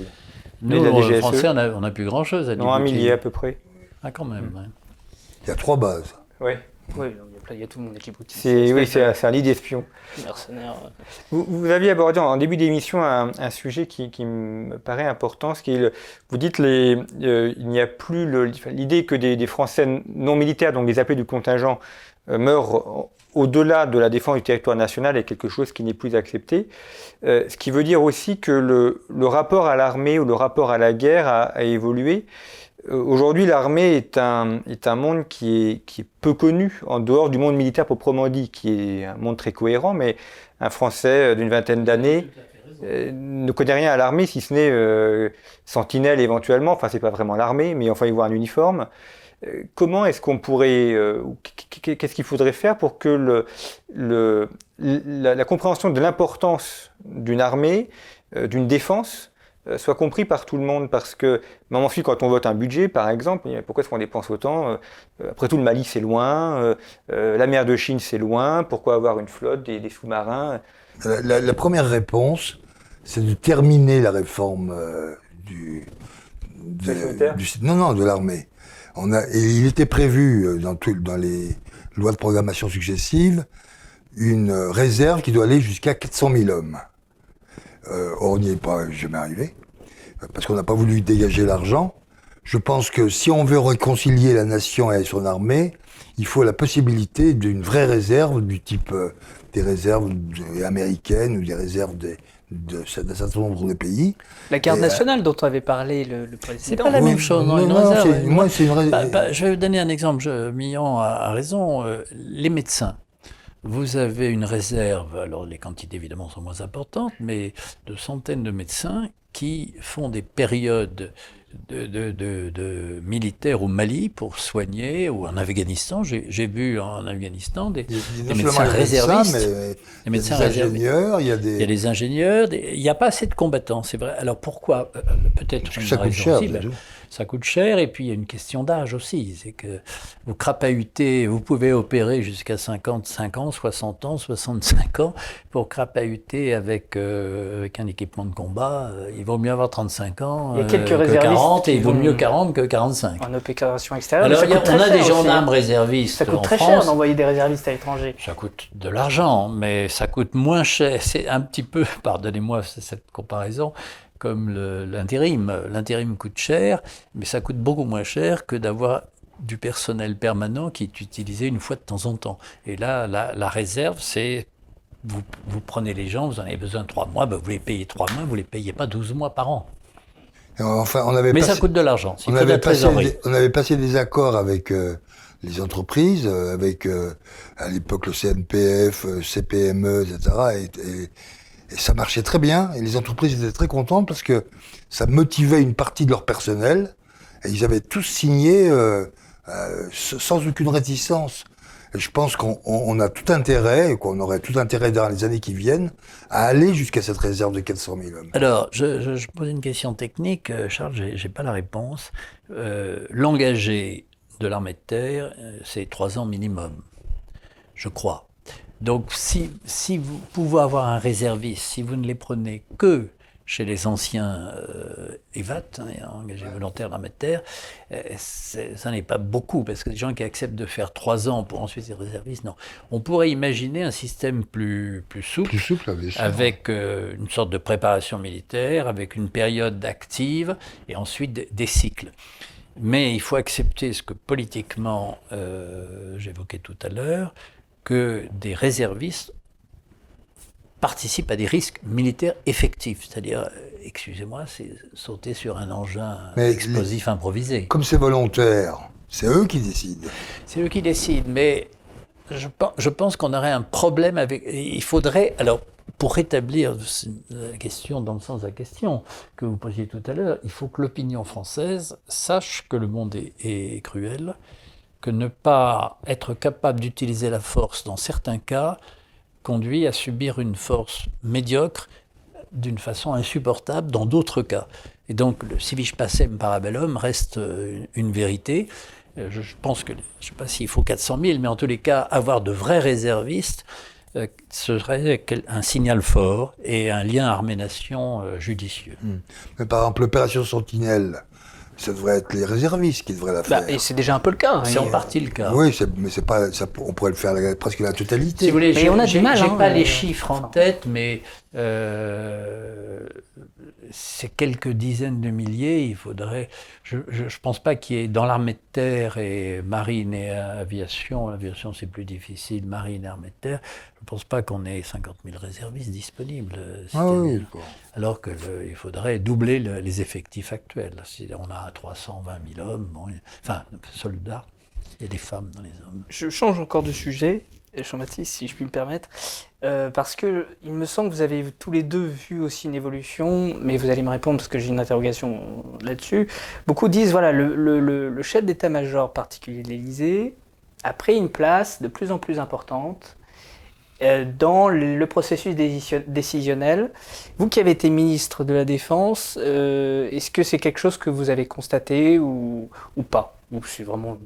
Nous, les Français, on a, plus grand chose à Djibouti. Non, un millier à peu près. Ah, quand même. Il y a trois bases. Oui. Oui, il y a tout le monde qui C'est, oui, c'est, un lit d'espions. Vous, vous, aviez abordé en début d'émission un, sujet qui, me paraît important, ce qui est vous dites les, euh, il n'y a plus l'idée que des, Français non militaires, donc des appelés du contingent, euh, meurent au-delà de la défense du territoire national est quelque chose qui n'est plus accepté. Euh, ce qui veut dire aussi que le, le rapport à l'armée ou le rapport à la guerre a, a évolué. Euh, aujourd'hui, l'armée est un, est un monde qui est, qui est peu connu en dehors du monde militaire proprement dit, qui est un monde très cohérent, mais un Français euh, d'une vingtaine d'années euh, ne connaît rien à l'armée, si ce n'est sentinelle éventuellement, enfin c'est pas vraiment l'armée, mais enfin il voit un uniforme. comment est-ce qu'on pourrait, qu'est-ce qu'il faudrait faire pour que le, le, la, la compréhension de l'importance d'une armée, d'une défense, euh, soit compris par tout le monde. Parce que, même ensuite, quand on vote un budget, par exemple, pourquoi est-ce qu'on dépense autant euh, Après tout, le Mali, c'est loin. Euh, la mer de Chine, c'est loin. Pourquoi avoir une flotte, des, sous-marins la, première réponse, c'est de terminer la réforme du, du, Non, non, de l'armée. On a, et il était prévu dans, tout, dans les lois de programmation successives une réserve qui doit aller jusqu'à 400 000 hommes. Euh, on n'y est pas jamais arrivé, parce qu'on n'a pas voulu dégager l'argent. Je pense que si on veut réconcilier la nation et son armée, il faut la possibilité d'une vraie réserve du type euh, des réserves américaines ou des réserves des, d'un certain nombre de pays. La garde Et, nationale dont on avait parlé le, le C'est précédent. pas la Oui, même chose. Non, non, une non, réserve, c'est- moi, c'est une Bah, bah, je vais vous donner un exemple. Je, Millon a, a raison. euh, les médecins. Vous avez une réserve, alors les quantités évidemment sont moins importantes, mais de centaines de médecins qui font des périodes de, de- de- de militaires au Mali pour soigner, ou en Afghanistan. J'ai vu en Afghanistan des, des médecins les médecins, réservistes, des il y a médecins des ingénieurs, il y a Il y a des. des ingénieurs, il n'y a pas assez de combattants, c'est vrai. Alors pourquoi? Euh, Peut-être Parce que une raison ça coûte cher et puis il y a une question d'âge aussi. C'est que vous crapahutez, vous pouvez opérer jusqu'à 55 ans, 60 ans, 65 ans. Pour crapahuter avec, euh, avec un équipement de combat, euh, il vaut mieux avoir 35 ans Il y a quelques euh, que réservistes 40 et il vaut mieux 40 que 45. En opération extérieure. Alors a- on a des cher aussi, gendarmes hein. réservistes Ça coûte en très France. cher d'envoyer des réservistes à l'étranger. Ça coûte de l'argent, mais ça coûte moins cher. C'est un petit peu, pardonnez-moi cette comparaison, comme l'intérim. L'intérim coûte cher, mais ça coûte beaucoup moins cher que d'avoir du personnel permanent qui est utilisé une fois de temps en temps. Et là, la, la réserve, c'est vous, vous prenez les gens, vous en avez besoin de trois mois, ben vous les payez trois mois, vous les payez pas 12 mois par an. Et Enfin, on avait Mais passé- ça coûte de l'argent. On avait, passé des, on avait passé des accords avec euh, les entreprises, euh, avec euh, à l'époque le CNPF, CPME, etc. Et, et- et ça marchait très bien. Et les entreprises étaient très contentes parce que ça motivait une partie de leur personnel. Et ils avaient tous signé euh, euh, sans aucune réticence. Et je pense qu'on on- on a tout intérêt, qu'on aurait tout intérêt dans les années qui viennent, à aller jusqu'à cette réserve de 400 000 hommes. Alors, je, pose une question technique. Euh, Charles, j'ai pas la réponse. Euh, L'engagé de l'armée de terre, c'est trois ans minimum, je crois. Donc, si, si vous pouvez avoir un réserviste, si vous ne les prenez que chez les anciens euh, EVAT, hein, engagés volontaires l'armée de terre, euh, ça n'est pas beaucoup, parce que des gens qui acceptent de faire trois ans pour ensuite être réservistes, non. On pourrait imaginer un système plus, plus souple, Plus souple, avec euh, une sorte de préparation militaire, avec une période active et ensuite des- des cycles. Mais il faut accepter ce que politiquement euh, j'évoquais tout à l'heure, que des réservistes participent à des risques militaires effectifs. C'est-à-dire, euh, excusez-moi, c'est sauter sur un engin Mais explosif improvisé. Comme c'est volontaire, c'est eux qui décident. C'est eux qui décident, mais je, pen- je pense qu'on aurait un problème avec. Il faudrait. Alors, pour rétablir la question dans le sens de la question que vous posiez tout à l'heure, il faut que l'opinion française sache que le monde est, est cruel, que ne pas être capable d'utiliser la force dans certains cas conduit à subir une force médiocre d'une façon insupportable dans d'autres cas. Et donc le civis pacem parabellum reste euh, une, vérité. Euh, Je, pense que, je ne sais pas s'il faut 400 000, mais en tous les cas, avoir de vrais réservistes, euh, serait un signal fort et un lien armée-nation judicieux. Mais par exemple, l'opération Sentinelle, ça devrait être les réservistes qui devraient la faire. Bah, et c'est déjà un peu le cas. C'est hein. en partie le cas. oui, c'est- mais c'est pas, ça, on pourrait le faire la- presque la totalité. Si vous voulez, Mais j'ai- on a du mal, j'ai hein, pas euh, les chiffres en tête, mais euh, c'est quelques dizaines de milliers. Il faudrait. Je ne pense pas qu'il y ait dans l'armée de terre et marine et aviation. Aviation, c'est plus difficile. Marine et armée de terre. Je ne pense pas qu'on ait 50 000 réservistes disponibles. Ah oui. Alors qu'il faudrait doubler le- les effectifs actuels. Si on a 320 000 hommes, bon, enfin soldats, il y a des femmes dans les hommes. Je change encore de sujet, Jean-Baptiste, si je puis me permettre, euh, parce que il me semble que vous avez tous les deux vu aussi une évolution, mais vous allez me répondre parce que j'ai une interrogation là-dessus. Beaucoup disent, voilà, le, le- le- le chef d'état-major particulier de l'Élysée a pris une place de plus en plus importante euh, dans le processus décision- décisionnel. Vous qui avez été ministre de la Défense, euh, est-ce que c'est quelque chose que vous avez constaté ou, ou pas? Ou c'est vraiment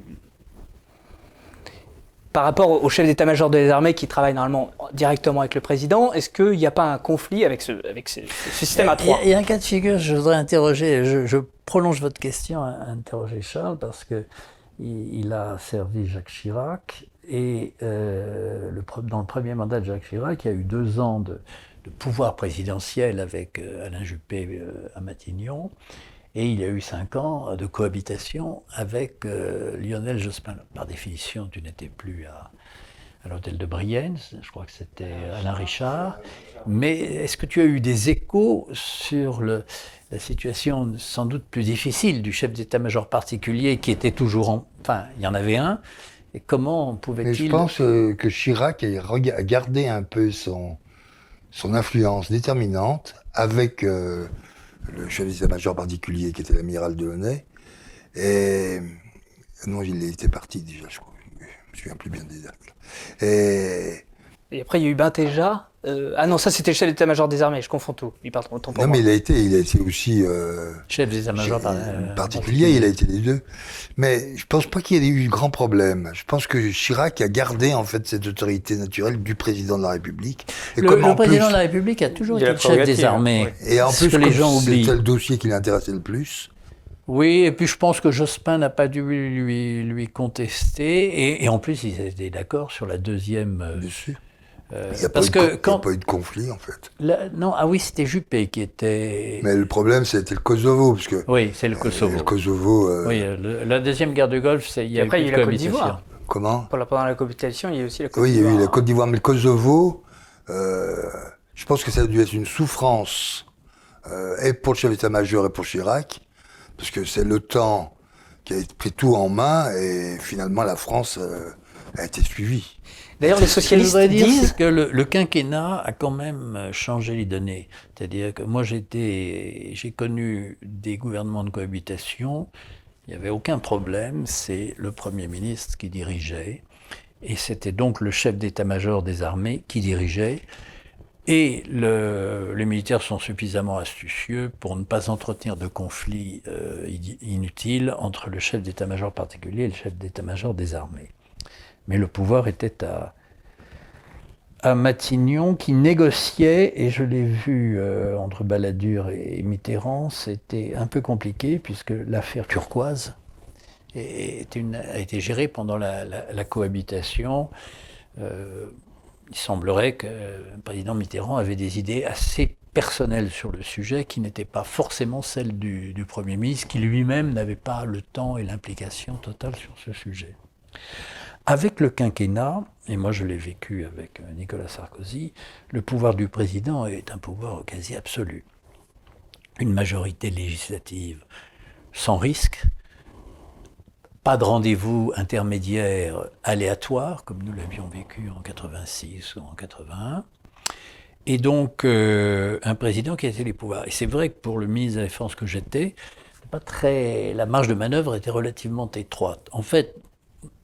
par rapport au chef d'état-major des armées qui travaille normalement directement avec le président, est-ce qu'il n'y a pas un conflit avec ce, avec ce, ce système à trois? Il y a un cas de figure, je voudrais interroger, je, je prolonge votre question interroger Charles parce que il, il a servi Jacques Chirac et euh, le, dans le premier mandat de Jacques Chirac, il y a eu deux ans de, de pouvoir présidentiel avec euh, Alain Juppé euh, à Matignon et il y a eu cinq ans de cohabitation avec euh, Lionel Jospin. Par définition, tu n'étais plus à, à l'hôtel de Brienne, je crois que c'était Alain Richard. Mais est-ce que tu as eu des échos sur le, la situation sans doute plus difficile du chef d'état-major particulier qui était toujours en... Enfin, il y en avait un. Et comment pouvait-il... je pense euh, que Chirac a gardé un peu son, son influence déterminante avec euh, le chef d'état-major particulier qui était l'amiral Delaunay. Et non, il était parti déjà, je crois. Je me souviens plus bien des dates. Et, et après, il y a eu Bintéja euh, ah non, ça c'était le chef d'état-major des armées, je confonds tout. Il pour non, mais il a été, il a été aussi euh, chef d'état-major par, euh, particulier. Il a été les deux. Mais je pense pas qu'il y ait eu de grands problèmes. Je pense que Chirac a gardé en fait cette autorité naturelle du président de la République. Et le, président de la République a toujours été le chef des armées. Et en plus, que les gens oublient. C'était le dossier qui l'intéressait le plus. Oui, et puis je pense que Jospin n'a pas dû lui, lui contester. Et, en plus, ils étaient d'accord sur la deuxième. Dessus. Euh, il n'y a, pas eu de conflit en fait. non, ah oui, c'était Juppé qui était. Mais le problème, c'était le Kosovo. Parce que, oui, c'est le Kosovo. le Kosovo. Euh, oui, la deuxième guerre de Golfe, c'est. Il y a après, il y a eu la Côte d'Ivoire. Comment Pendant la cohabitation, il y a eu aussi la Côte d'Ivoire. Oui, il y a eu la Côte d'Ivoire. Mais le Kosovo, euh, je pense que ça a dû être une souffrance, et pour le chef d'état-major et pour Chirac, parce que c'est le temps qui a pris tout en main, et finalement, la France a été suivie. D'ailleurs, les socialistes disent que le, quinquennat a quand même changé les données. C'est-à-dire que moi, j'ai connu des gouvernements de cohabitation. Il n'y avait aucun problème. C'est le Premier ministre qui dirigeait. Et c'était donc le chef d'état-major des armées qui dirigeait. Et les militaires sont suffisamment astucieux pour ne pas entretenir de conflits euh, inutiles entre le chef d'état-major particulier et le chef d'état-major des armées. Mais le pouvoir était à, à Matignon qui négociait, et je l'ai vu euh, entre Balladur et Mitterrand, c'était un peu compliqué puisque l'affaire turquoise a été gérée pendant la, cohabitation. Euh, il semblerait que le président Mitterrand avait des idées assez personnelles sur le sujet qui n'étaient pas forcément celles du, du Premier ministre, qui lui-même n'avait pas le temps et l'implication totale sur ce sujet. Avec le quinquennat, et moi je l'ai vécu avec euh, Nicolas Sarkozy, le pouvoir du président est un pouvoir quasi absolu. Une majorité législative sans risque, pas de rendez-vous intermédiaire aléatoire, comme nous l'avions vécu en 86 ou en 81, et donc euh, un président qui a les pouvoirs. Et c'est vrai que pour le ministre de la Défense que j'étais, la marge de manœuvre était relativement étroite. En fait,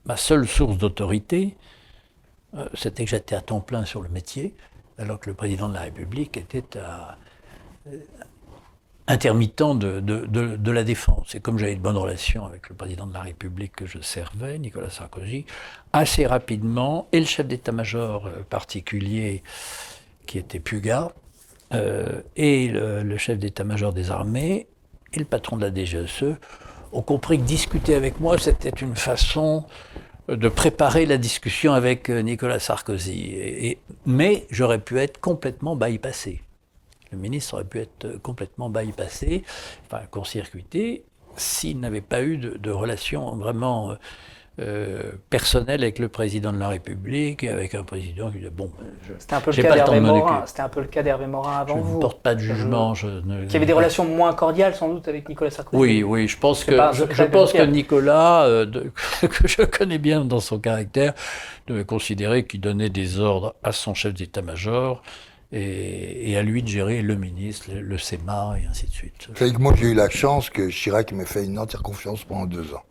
ma seule source d'autorité, euh, c'était que j'étais à temps plein sur le métier, alors que le président de la République était euh, intermittent de, la défense. Et comme j'avais de bonnes relations avec le président de la République que je servais, Nicolas Sarkozy, assez rapidement, et le chef d'état-major euh, particulier qui était Puga, et le chef d'état-major des armées, et le patron de la DGSE ont compris que discuter avec moi, c'était une façon de préparer la discussion avec euh, Nicolas Sarkozy. Mais j'aurais pu être complètement bypassé. Le ministre aurait pu être euh, complètement bypassé, enfin court-circuité, s'il n'avait pas eu de, de relation vraiment euh, personnel avec le président de la République, avec un président qui dit bon, c'était un peu le cas d'Hervé Morin. C'était un peu le cas d'Hervé Morin avant vous. Je ne porte pas de jugement. Je ne, qui avait des relations moins cordiales sans doute avec Nicolas Sarkozy. Oui, oui, je pense que je, pense que Nicolas, euh, que je connais bien dans son caractère, devait considérer qu'il donnait des ordres à son chef d'état-major. Et, à lui de gérer le ministre, le, le SEMA et ainsi de suite. moi j'ai eu la chance que Chirac m'ait fait une entière confiance pendant deux ans.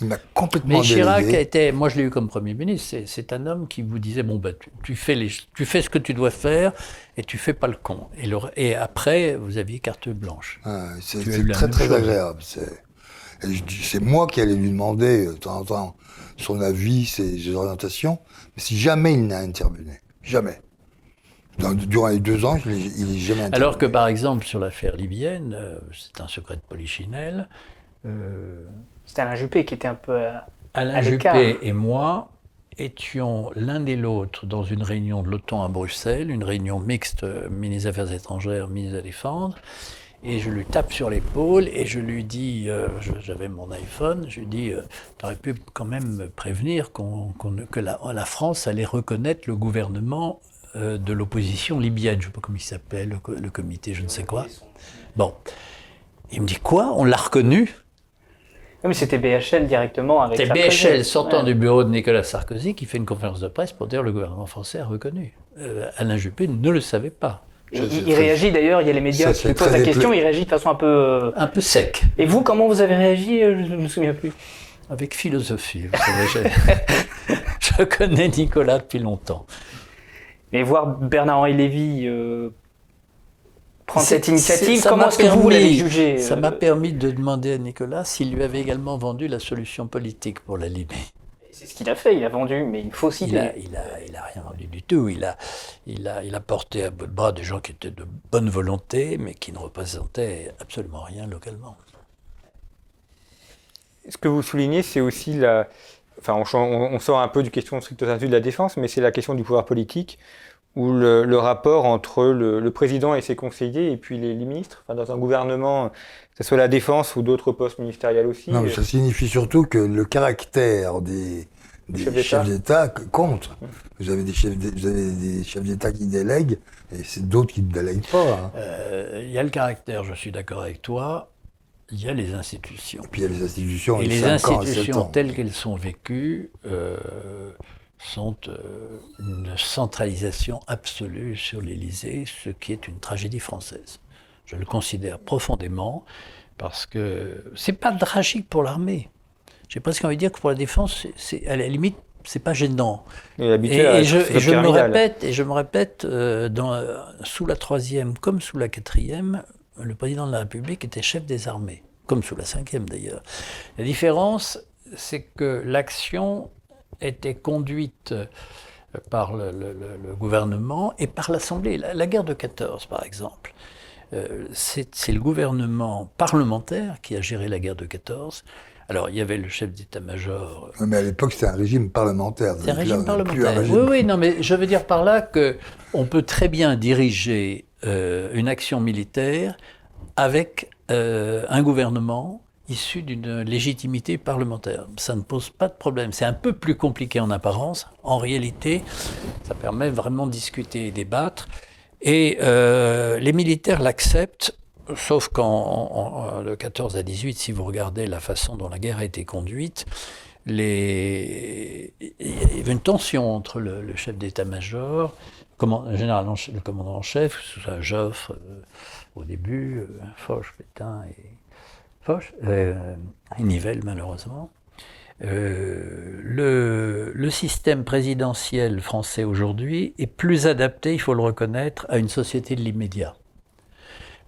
Il m'a complètement Mais Chirac a été, moi je l'ai eu comme Premier ministre, c'est un homme qui vous disait, bon, bah, tu, fais les, tu fais ce que tu dois faire et tu fais pas le con. Et, le, et après, vous aviez carte blanche. Ah, c'est très très agréable. C'est moi qui allais lui demander de temps en temps son avis, ses, orientations, mais si jamais il n'a intervenu. Jamais. durant les deux ans, il n'est jamais intervenu. Alors que par exemple, sur l'affaire libyenne, euh, c'est un secret de polichinelle. Euh, c'était Alain Juppé qui était un peu à, Alain Juppé et moi étions l'un et l'autre dans une réunion de l'OTAN à Bruxelles, une réunion mixte, euh, ministre des Affaires étrangères, ministre de la Défense. et je lui tape sur l'épaule et je lui dis, euh, j'avais mon iPhone, je lui dis, euh, tu aurais pu quand même me prévenir que la, la, France allait reconnaître le gouvernement euh, de l'opposition libyenne, je ne sais pas comment il s'appelle, le, comité, je ne sais quoi. Bon, il me dit quoi? On l'a reconnu? Mais c'était BHL directement avec C'est BHL sortant du bureau de Nicolas Sarkozy qui fait une conférence de presse pour dire que le gouvernement français a reconnu. Alain Juppé ne le savait pas. Il, réagit d'ailleurs, il y a les médias qui posent la question, il réagit de façon un peu... Euh, un peu sec. Et vous, comment vous avez réagi euh, Je ne me souviens plus. Avec philosophie, vous savez, je connais Nicolas depuis longtemps. Mais voir Bernard-Henri Lévy euh, prendre cette initiative, comment est-ce que vous l'avez jugé Ça m'a permis de demander à Nicolas s'il lui avait également vendu la solution politique pour la Libye. C'est ce qu'il a fait, il a vendu, mais une fausse idée. Il a, il a, rien vendu du tout. Il a, il, a, il a porté à bout de bras des gens qui étaient de bonne volonté, mais qui ne représentaient absolument rien localement. Ce que vous soulignez, c'est aussi la. Enfin, on, sort un peu du question stricto sensu de la défense, mais c'est la question du pouvoir politique, ou le, rapport entre le, président et ses conseillers, et puis les, ministres. Enfin, dans un gouvernement, que ce soit la défense ou d'autres postes ministériels aussi. Non, mais ça signifie surtout que le caractère des, chefs d'État compte. Vous avez des chefs, des chefs d'État qui délèguent, et c'est d'autres qui ne délèguent pas. Hein. Euh, il y a le caractère, je suis d'accord avec toi. Il y a les institutions. Et puis il y a les institutions. Et les institutions telles qu'elles sont vécues euh, sont euh, une centralisation absolue sur l'Élysée, ce qui est une tragédie française. Je le considère profondément parce que c'est pas tragique pour l'armée. J'ai presque envie de dire que pour la défense, c'est à la limite, c'est pas gênant. Et, je, me répète, et je me répète, euh, dans, sous la troisième comme sous la quatrième, le président de la République était chef des armées, comme sous la cinquième d'ailleurs. La différence, c'est que l'action était conduite par le, gouvernement et par l'Assemblée. La, guerre de 14, par exemple, euh, c'est le gouvernement parlementaire qui a géré la guerre de 14. Alors, il y avait le chef d'état-major. Mais à l'époque, c'était un régime parlementaire. C'est un régime parlementaire. Oui, oui, non, mais je veux dire par là qu'on peut très bien diriger euh, une action militaire avec euh, un gouvernement issu d'une légitimité parlementaire. Ça ne pose pas de problème. C'est un peu plus compliqué en apparence. En réalité, ça permet vraiment de discuter et débattre. Et euh, les militaires l'acceptent sauf qu'en le 14 à 18, si vous regardez la façon dont la guerre a été conduite, il y avait une tension entre le, chef d'état-major, généralement le commandant en chef, Joffre euh, au début, euh, Foch, Pétain et Foch, euh, Nivelle malheureusement. le, le, système présidentiel français aujourd'hui est plus adapté, il faut le reconnaître, à une société de l'immédiat.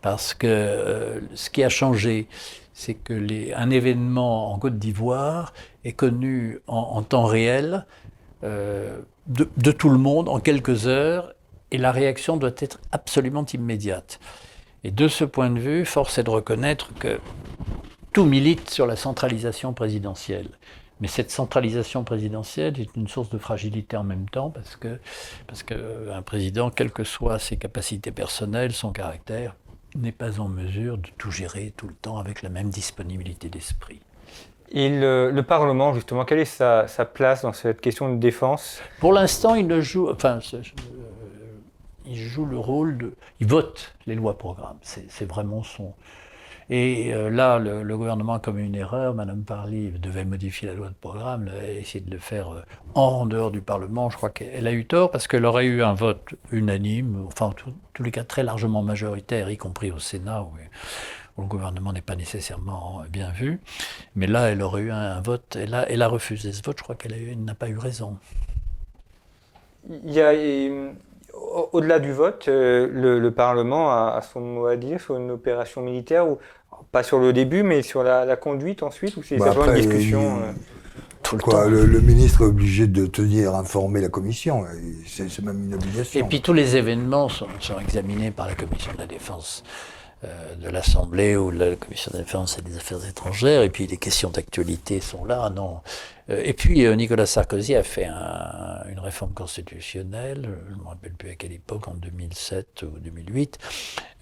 Parce que euh, ce qui a changé, c'est que les, un événement en Côte d'Ivoire est connu en, temps réel euh, de, tout le monde en quelques heures et la réaction doit être absolument immédiate. Et de ce point de vue, force est de reconnaître que tout milite sur la centralisation présidentielle. Mais cette centralisation présidentielle est une source de fragilité en même temps parce que parce qu'un président, quelles que soient ses capacités personnelles, son caractère, n'est pas en mesure de tout gérer tout le temps avec la même disponibilité d'esprit. Et le, Parlement, justement, quelle est sa, place dans cette question de défense? Pour l'instant, il ne joue, enfin, euh, il joue le rôle de, il vote les lois programmes. C'est vraiment son, et euh, là, le, gouvernement a commis une erreur. Madame Parly devait modifier la loi de programme, elle a essayé de le faire euh, en dehors du Parlement. Je crois qu'elle a eu tort parce qu'elle aurait eu un vote unanime, enfin, en tous les cas très largement majoritaire, y compris au Sénat, où, le gouvernement n'est pas nécessairement bien vu. Mais là, elle aurait eu un, vote, elle a, elle a refusé ce vote. Je crois qu'elle n'a pas eu raison. Il y a au-delà du vote, euh, le, Parlement a, son mot à dire sur une opération militaire ou pas sur le début, mais sur la, conduite ensuite, ou c'est bah une discussion euh, tout le, temps. Le, ministre est obligé de tenir informé la commission, c'est même une obligation. Et puis tous les événements sont, examinés par la commission de la défense euh, de l'Assemblée ou de la commission de la défense et des affaires étrangères, et puis les questions d'actualité sont là, non. Euh, et puis Nicolas Sarkozy a fait une réforme constitutionnelle, je ne me rappelle plus à quelle époque, en 2007 ou 2008,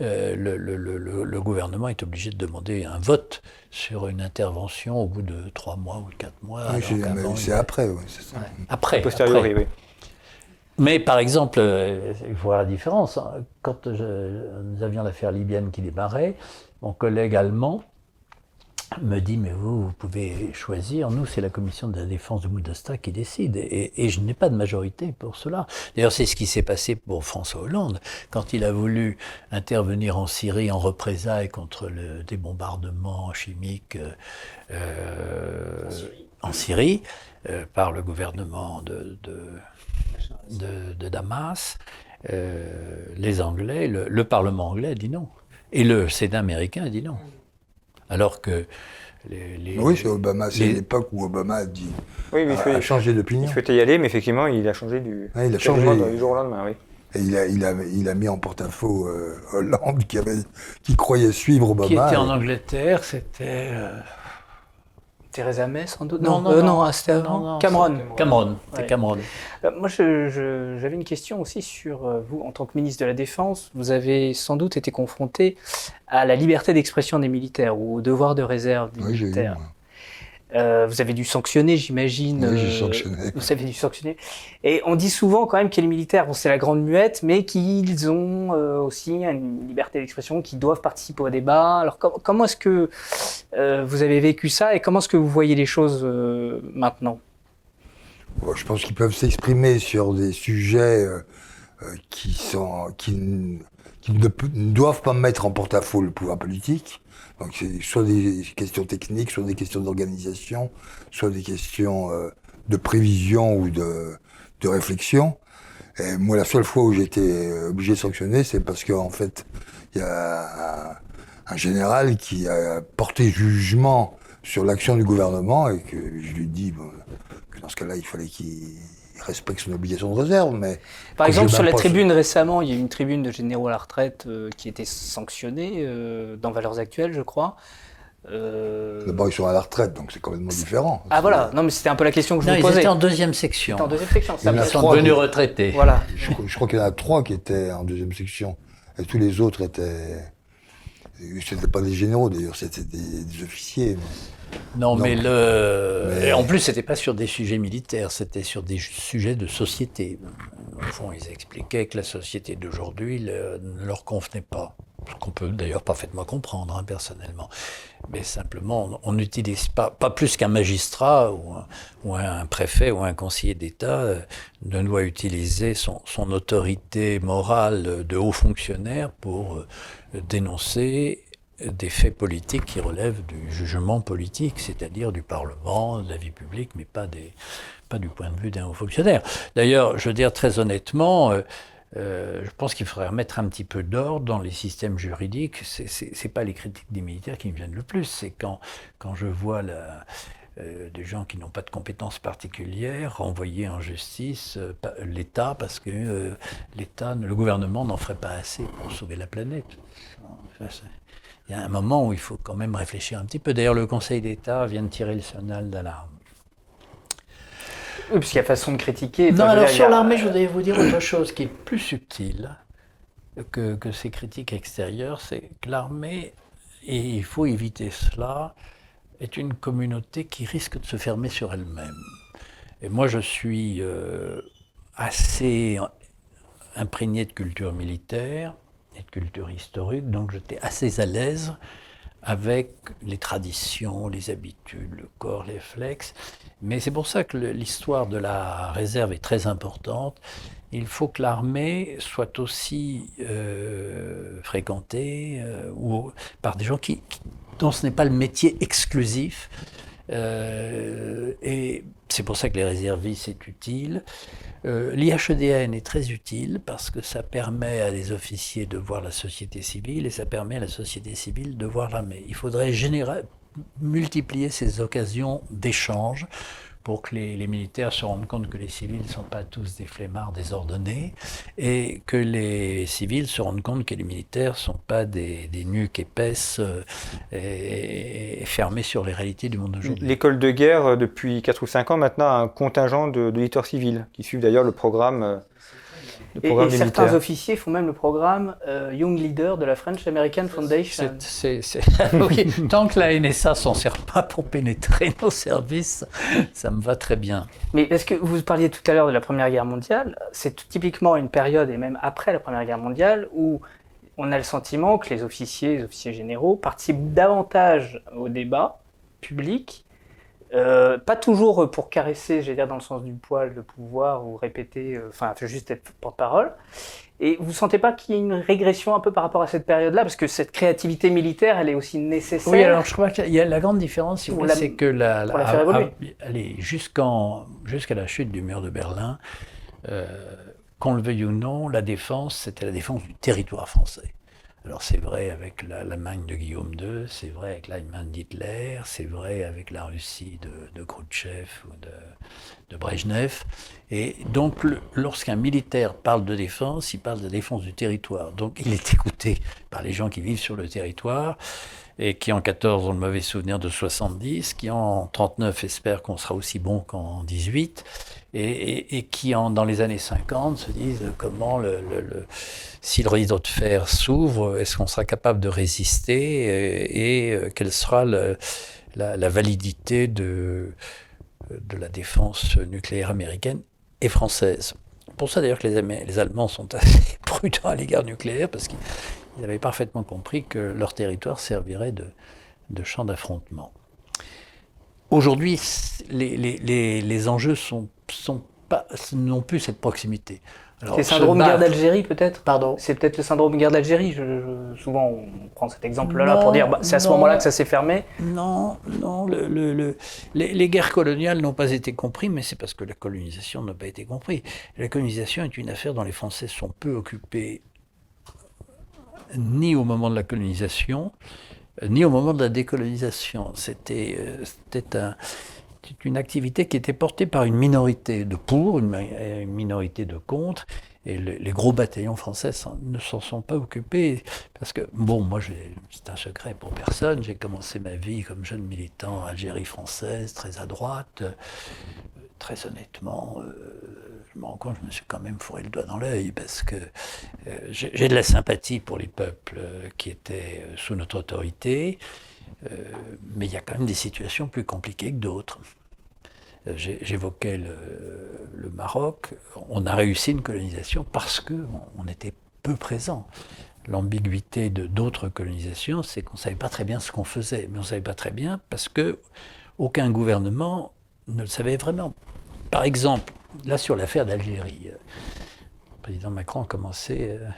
euh, le, le, le, le, gouvernement est obligé de demander un vote sur une intervention au bout de trois mois ou quatre mois. c'est après, oui, c'est ça. Après, posteriori, oui. Mais par exemple, euh, il faut voir la différence. Quand nous avions l'affaire libyenne qui démarrait, mon collègue allemand me dit mais vous, vous pouvez choisir. Nous, c'est la commission de la défense de Moudasta qui décide. Et, et je n'ai pas de majorité pour cela. D'ailleurs, c'est ce qui s'est passé pour François Hollande. Quand il a voulu intervenir en Syrie en représailles contre le, des bombardements chimiques euh, en Syrie, euh, par le gouvernement de, de, de, de Damas, euh, les Anglais, le, le Parlement anglais a dit non. Et le Sénat américain a dit non. Alors que les, oui, c'est Obama. C'est l'époque où Obama a dit oui, mais a, a changé d'opinion. Il souhaitait y aller, mais effectivement, il a changé du. il a changé du jour au lendemain, oui. Et il a, il a, il a mis en porte-à-faux euh, Hollande qui, avait, qui croyait suivre Obama. Qui était en Angleterre, c'était. Euh... Theresa May, sans doute Non, non, euh, non, non c'était Cameron. Cameron, c'est Cameron. Euh, moi, j'avais une question aussi sur euh, vous, en tant que ministre de la Défense. Vous avez sans doute été confronté à la liberté d'expression des militaires ou au devoir de réserve des oui, militaires. Eu, euh, vous avez dû sanctionner, j'imagine. Oui, j'ai sanctionné. Vous avez dû sanctionner. Et on dit souvent quand même que les militaires, bon, c'est la grande muette, mais qu'ils ont euh, aussi une liberté d'expression, qu'ils doivent participer au débat. Alors com comment est-ce que euh, vous avez vécu ça et comment est-ce que vous voyez les choses euh, maintenant? Bon, Je pense qu'ils peuvent s'exprimer sur des sujets euh, qui sont qui, qui ne, ne doivent pas mettre en porte-à-faux le pouvoir politique. Donc c'est soit des questions techniques, soit des questions d'organisation, soit des questions euh, de prévision ou de, réflexion. Et moi, la seule fois où j'ai été obligé de sanctionner, c'est parce qu'en en fait, il y a un, un, général qui a porté jugement sur l'action du gouvernement et que je lui dis bon, que dans ce cas-là, il fallait qu'il respecte son obligation de réserve. Mais Par exemple, sur la tribune récemment, il y a eu une tribune de généraux à la retraite euh, qui était sanctionnée euh, dans Valeurs Actuelles, je crois. Euh... D'abord, ils sont à la retraite, donc c'est complètement différent. Ah voilà, non mais c'était un peu la question que je non, vous posais. Ils étaient en deuxième section. Ils en deuxième section. Ça ils sont devenus retraités. Voilà. Je, je crois qu'il y en a trois qui étaient en deuxième section. Et tous les autres étaient... C'était pas des généraux d'ailleurs, c'était des, des, officiers. Non, mais le. Mais... Et en plus, c'était pas sur des sujets militaires, c'était sur des sujets de société. Au fond, ils expliquaient que la société d'aujourd'hui ne leur convenait pas. Ce qu'on peut d'ailleurs parfaitement comprendre, hein, personnellement. Mais simplement, on n'utilise pas, pas plus qu'un magistrat ou un, ou un, préfet ou un conseiller d'État euh, ne doit utiliser son, son, autorité morale de haut fonctionnaire pour euh, dénoncer des faits politiques qui relèvent du jugement politique, c'est-à-dire du Parlement, de la vie publique, mais pas, des, pas du point de vue d'un haut fonctionnaire. D'ailleurs, je veux dire très honnêtement, euh, euh, je pense qu'il faudrait remettre un petit peu d'ordre dans les systèmes juridiques. C'est pas les critiques des militaires qui me viennent le plus, c'est quand, quand je vois la, euh, des gens qui n'ont pas de compétences particulières renvoyer en justice euh, l'État parce que euh, l'État, le gouvernement n'en ferait pas assez pour sauver la planète. Enfin, il y a un moment où il faut quand même réfléchir un petit peu. D'ailleurs, le Conseil d'État vient de tirer le signal d'alarme. Oui, puisqu'il y a façon de critiquer. Non, alors sur l'armée, je voudrais vous dire autre chose qui est plus subtile que, que ces critiques extérieures, c'est que l'armée, et il faut éviter cela, est une communauté qui risque de se fermer sur elle-même. Et moi, je suis euh, assez imprégné de culture militaire et de culture historique, donc j'étais assez à l'aise avec les traditions, les habitudes, le corps, les réflexes. Mais c'est pour ça que l'histoire de la réserve est très importante. Il faut que l'armée soit aussi euh, fréquentée euh, par des gens qui, dont ce n'est pas le métier exclusif. Euh, et c'est pour ça que les réservistes, c'est utile. L'IHEDN est très utile parce que ça permet à des officiers de voir la société civile et ça permet à la société civile de voir l'armée. Il faudrait multiplier ces occasions d'échange pour que les, militaires se rendent compte que les civils ne sont pas tous des flemmards désordonnés et que les civils se rendent compte que les militaires ne sont pas des, des nuques épaisses euh, et, fermés sur les réalités du monde d'aujourd'hui. L'école de guerre, euh, depuis 4 ou 5 ans maintenant, a un contingent de civils qui suivent d'ailleurs le programme. Et, certains officiers font même le programme euh, Young Leader de la French American Foundation. Tant que la NSA s'en sert pas pour pénétrer nos services, ça me va très bien. Mais parce que vous parliez tout à l'heure de la Première Guerre mondiale, c'est typiquement une période, et même après la Première Guerre mondiale, où on a le sentiment que les officiers, les officiers généraux participent davantage au débat public euh, pas toujours pour caresser, j'allais dire dans le sens du poil, de pouvoir ou répéter, euh, enfin juste être porte-parole. Et vous sentez pas qu'il y a une régression un peu par rapport à cette période-là, parce que cette créativité militaire, elle est aussi nécessaire. Oui, alors je crois qu'il y a la grande différence, c'est que la, allez, jusqu'en jusqu'à la chute du mur de Berlin, euh, qu'on le veuille ou non, la défense, c'était la défense du territoire français. Alors c'est vrai avec l'Allemagne de Guillaume II, c'est vrai avec l'Allemagne d'Hitler, c'est vrai avec la Russie de, de Khrouchtchev ou de, de Brejnev. Et donc lorsqu'un militaire parle de défense, il parle de défense du territoire. Donc il est écouté par les gens qui vivent sur le territoire et qui en 14 ont le mauvais souvenir de 70, qui en 39 espèrent qu'on sera aussi bon qu'en 18, et, qui en, dans les années 50 se disent comment si le rideau de fer s'ouvre, est-ce qu'on sera capable de résister et, euh, quelle sera la, la, validité de, de la défense nucléaire américaine et française. Pour ça d'ailleurs que les, les Allemands sont assez prudents à l'égard nucléaire parce qu'ils ils avaient parfaitement compris que leur territoire servirait de, de champ d'affrontement. Aujourd'hui, les, les, les, enjeux sont, sont pas, n'ont plus cette proximité. C'est le syndrome guerre d'Algérie peut-être? Pardon? C'est peut-être le syndrome guerre d'Algérie. souvent on prend cet exemple-là pour dire bah, c'est à ce moment-là que ça s'est fermé. Non, non. Le, le, les, les, guerres coloniales n'ont pas été comprises, mais c'est parce que la colonisation n'a pas été comprise. La colonisation est une affaire dont les Français sont peu occupés ni au moment de la colonisation, ni au moment de la décolonisation. C'était euh, une activité qui était portée par une minorité de pour, une, minorité de contre, et les gros bataillons français ne s'en sont pas occupés. Parce que, bon, moi, c'est un secret pour personne, j'ai commencé ma vie comme jeune militant Algérie française, très à droite, très honnêtement. Euh, je me rends compte, je me suis quand même fourré le doigt dans l'œil parce que euh, j'ai de la sympathie pour les peuples euh, qui étaient euh, sous notre autorité, mais il y a quand même des situations plus compliquées que d'autres. J'évoquais le, Maroc. On a réussi une colonisation parce qu'on on était peu présent. L'ambiguïté de d'autres colonisations, c'est qu'on ne savait pas très bien ce qu'on faisait. Mais on ne savait pas très bien parce que aucun gouvernement ne le savait vraiment. Par exemple, là, sur l'affaire d'Algérie, euh, le président Macron a commencé euh,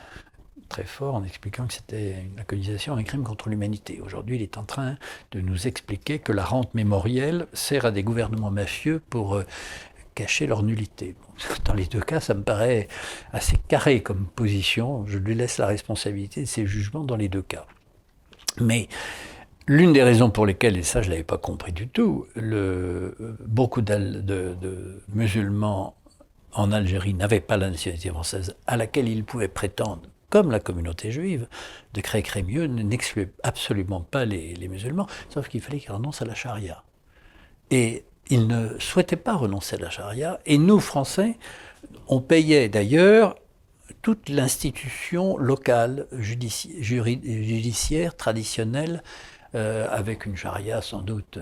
très fort en expliquant que c'était une colonisation, un crime contre l'humanité. Aujourd'hui, il est en train de nous expliquer que la rente mémorielle sert à des gouvernements mafieux pour euh, cacher leur nullité. Dans les deux cas, ça me paraît assez carré comme position. Je lui laisse la responsabilité de ses jugements dans les deux cas. Mais L'une des raisons pour lesquelles, et ça je ne l'avais pas compris du tout, le, beaucoup de, musulmans en Algérie n'avaient pas la nationalité française à laquelle ils pouvaient prétendre, comme la communauté juive, de créer Crémieux n'excluait absolument pas les, musulmans, sauf qu'il fallait qu'ils renoncent à la charia. Et ils ne souhaitaient pas renoncer à la charia, et nous, Français, on payait d'ailleurs toute l'institution locale, judiciaire, traditionnelle, euh, avec une charia sans doute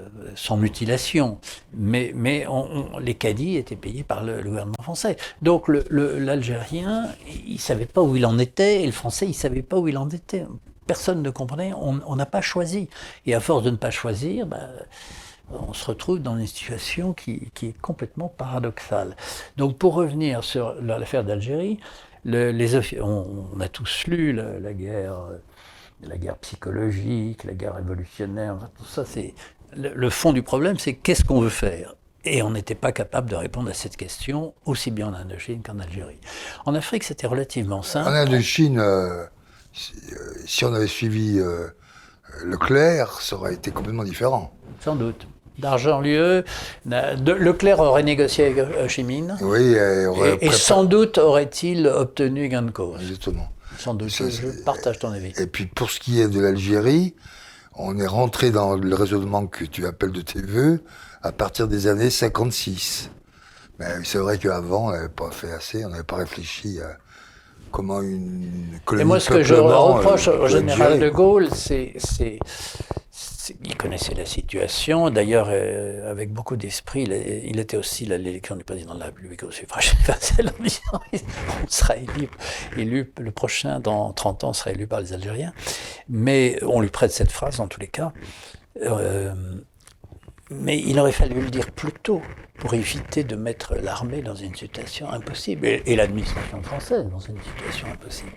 euh, sans mutilation. Mais, les caddies étaient payés par le, gouvernement français. Donc l'Algérien, il ne savait pas où il en était, et le Français, il ne savait pas où il en était. Personne ne comprenait, on n'a pas choisi. Et à force de ne pas choisir, bah, on se retrouve dans une situation qui, est complètement paradoxale. Donc pour revenir sur l'affaire d'Algérie, on, on, a tous lu la guerre la guerre psychologique, la guerre révolutionnaire, tout ça, c'est le, fond du problème, c'est qu'est-ce qu'on veut faire? Et on n'était pas capable de répondre à cette question aussi bien en Indochine qu'en Algérie. En Afrique, c'était relativement simple. En Indochine, euh, euh, si, on avait suivi euh, Leclerc, ça aurait été complètement différent. Sans doute. d'argent lieu. Leclerc aurait négocié avec Ho Chi Minh. Oui, et, et sans doute aurait-il obtenu gain de cause. Exactement. Sans doute, je, partage ton avis. Et puis pour ce qui est de l'Algérie, on est rentré dans le raisonnement que tu appelles de tes voeux à partir des années 56. Mais c'est vrai qu'avant, on n'avait pas fait assez, on n'avait pas réfléchi à comment une colonie Et moi, ce que je reproche au général de Gaulle, c'est il connaissait la situation. D'ailleurs, euh, avec beaucoup d'esprit, il, était aussi l'élection du président de la République au suffrage universel en disant on sera élu, élu, le prochain dans 30 ans sera élu par les Algériens. Mais on lui prête cette phrase en tous les cas. Euh, mais il aurait fallu le dire plus tôt pour éviter de mettre l'armée dans une situation impossible et, l'administration française dans une situation impossible.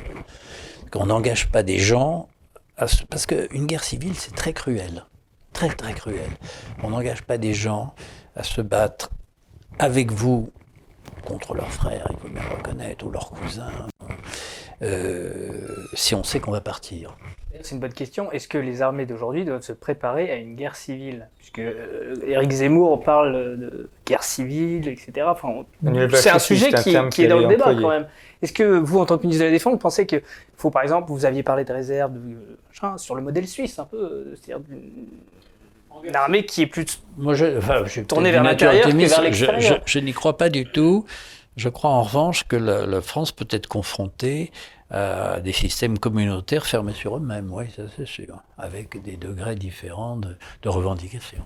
Qu'on n'engage pas des gens parce qu'une guerre civile, c'est très cruel. Très, très cruel. On n'engage pas des gens à se battre avec vous contre leurs frères, il faut bien le reconnaître, ou leurs cousins, euh, si on sait qu'on va partir. C'est une bonne question. Est-ce que les armées d'aujourd'hui doivent se préparer à une guerre civile? Puisque euh, Éric Zemmour parle de guerre civile, etc. Enfin, c'est un sujet qui, qui est dans le débat quand même. Est-ce que vous, en tant que ministre de la Défense, vous pensez qu'il faut, par exemple, vous aviez parlé de réserve euh, sur le modèle suisse, un peu, euh, c'est-à-dire une armée qui est plus Moi, je, tournée vers l'intérieur que vers l'extérieur Je, n'y crois pas du tout. Je crois en revanche que la, France peut être confrontée à des systèmes communautaires fermés sur eux-mêmes, oui, ça c'est sûr, avec des degrés différents de, revendication.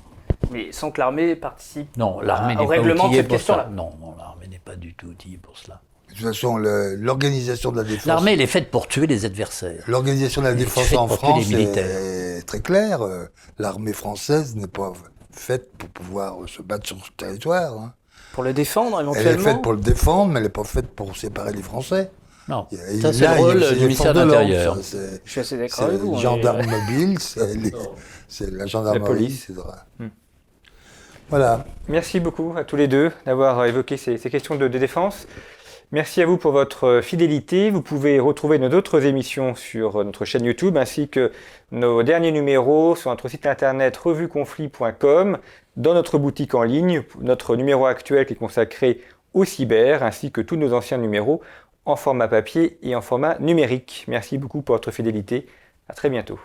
Mais sans que l'armée participe non, l'armée n'est pas outillée pour cela. Non, non l'armée n'est pas du tout outillée pour cela. De toute façon, l'organisation de la défense. L'armée, elle est faite pour tuer les adversaires. L'organisation de la défense en France est, très claire. L'armée française n'est pas faite pour pouvoir se battre sur ce territoire. Hein. Pour le défendre, éventuellement Elle est faite pour le défendre, mais elle n'est pas faite pour séparer les Français. Non, ça c'est le rôle du ministère de l'Intérieur. Je suis assez d'accord avec vous. Les gendarmes mobiles, c'est la gendarmerie. La police. Hmm. Voilà. Merci beaucoup à tous les deux d'avoir évoqué ces, questions de défense. Merci à vous pour votre fidélité. Vous pouvez retrouver nos autres émissions sur notre chaîne YouTube ainsi que nos derniers numéros sur notre site internet revueconflit.com, dans notre boutique en ligne, notre numéro actuel qui est consacré au cyber ainsi que tous nos anciens numéros en format papier et en format numérique. Merci beaucoup pour votre fidélité. À très bientôt.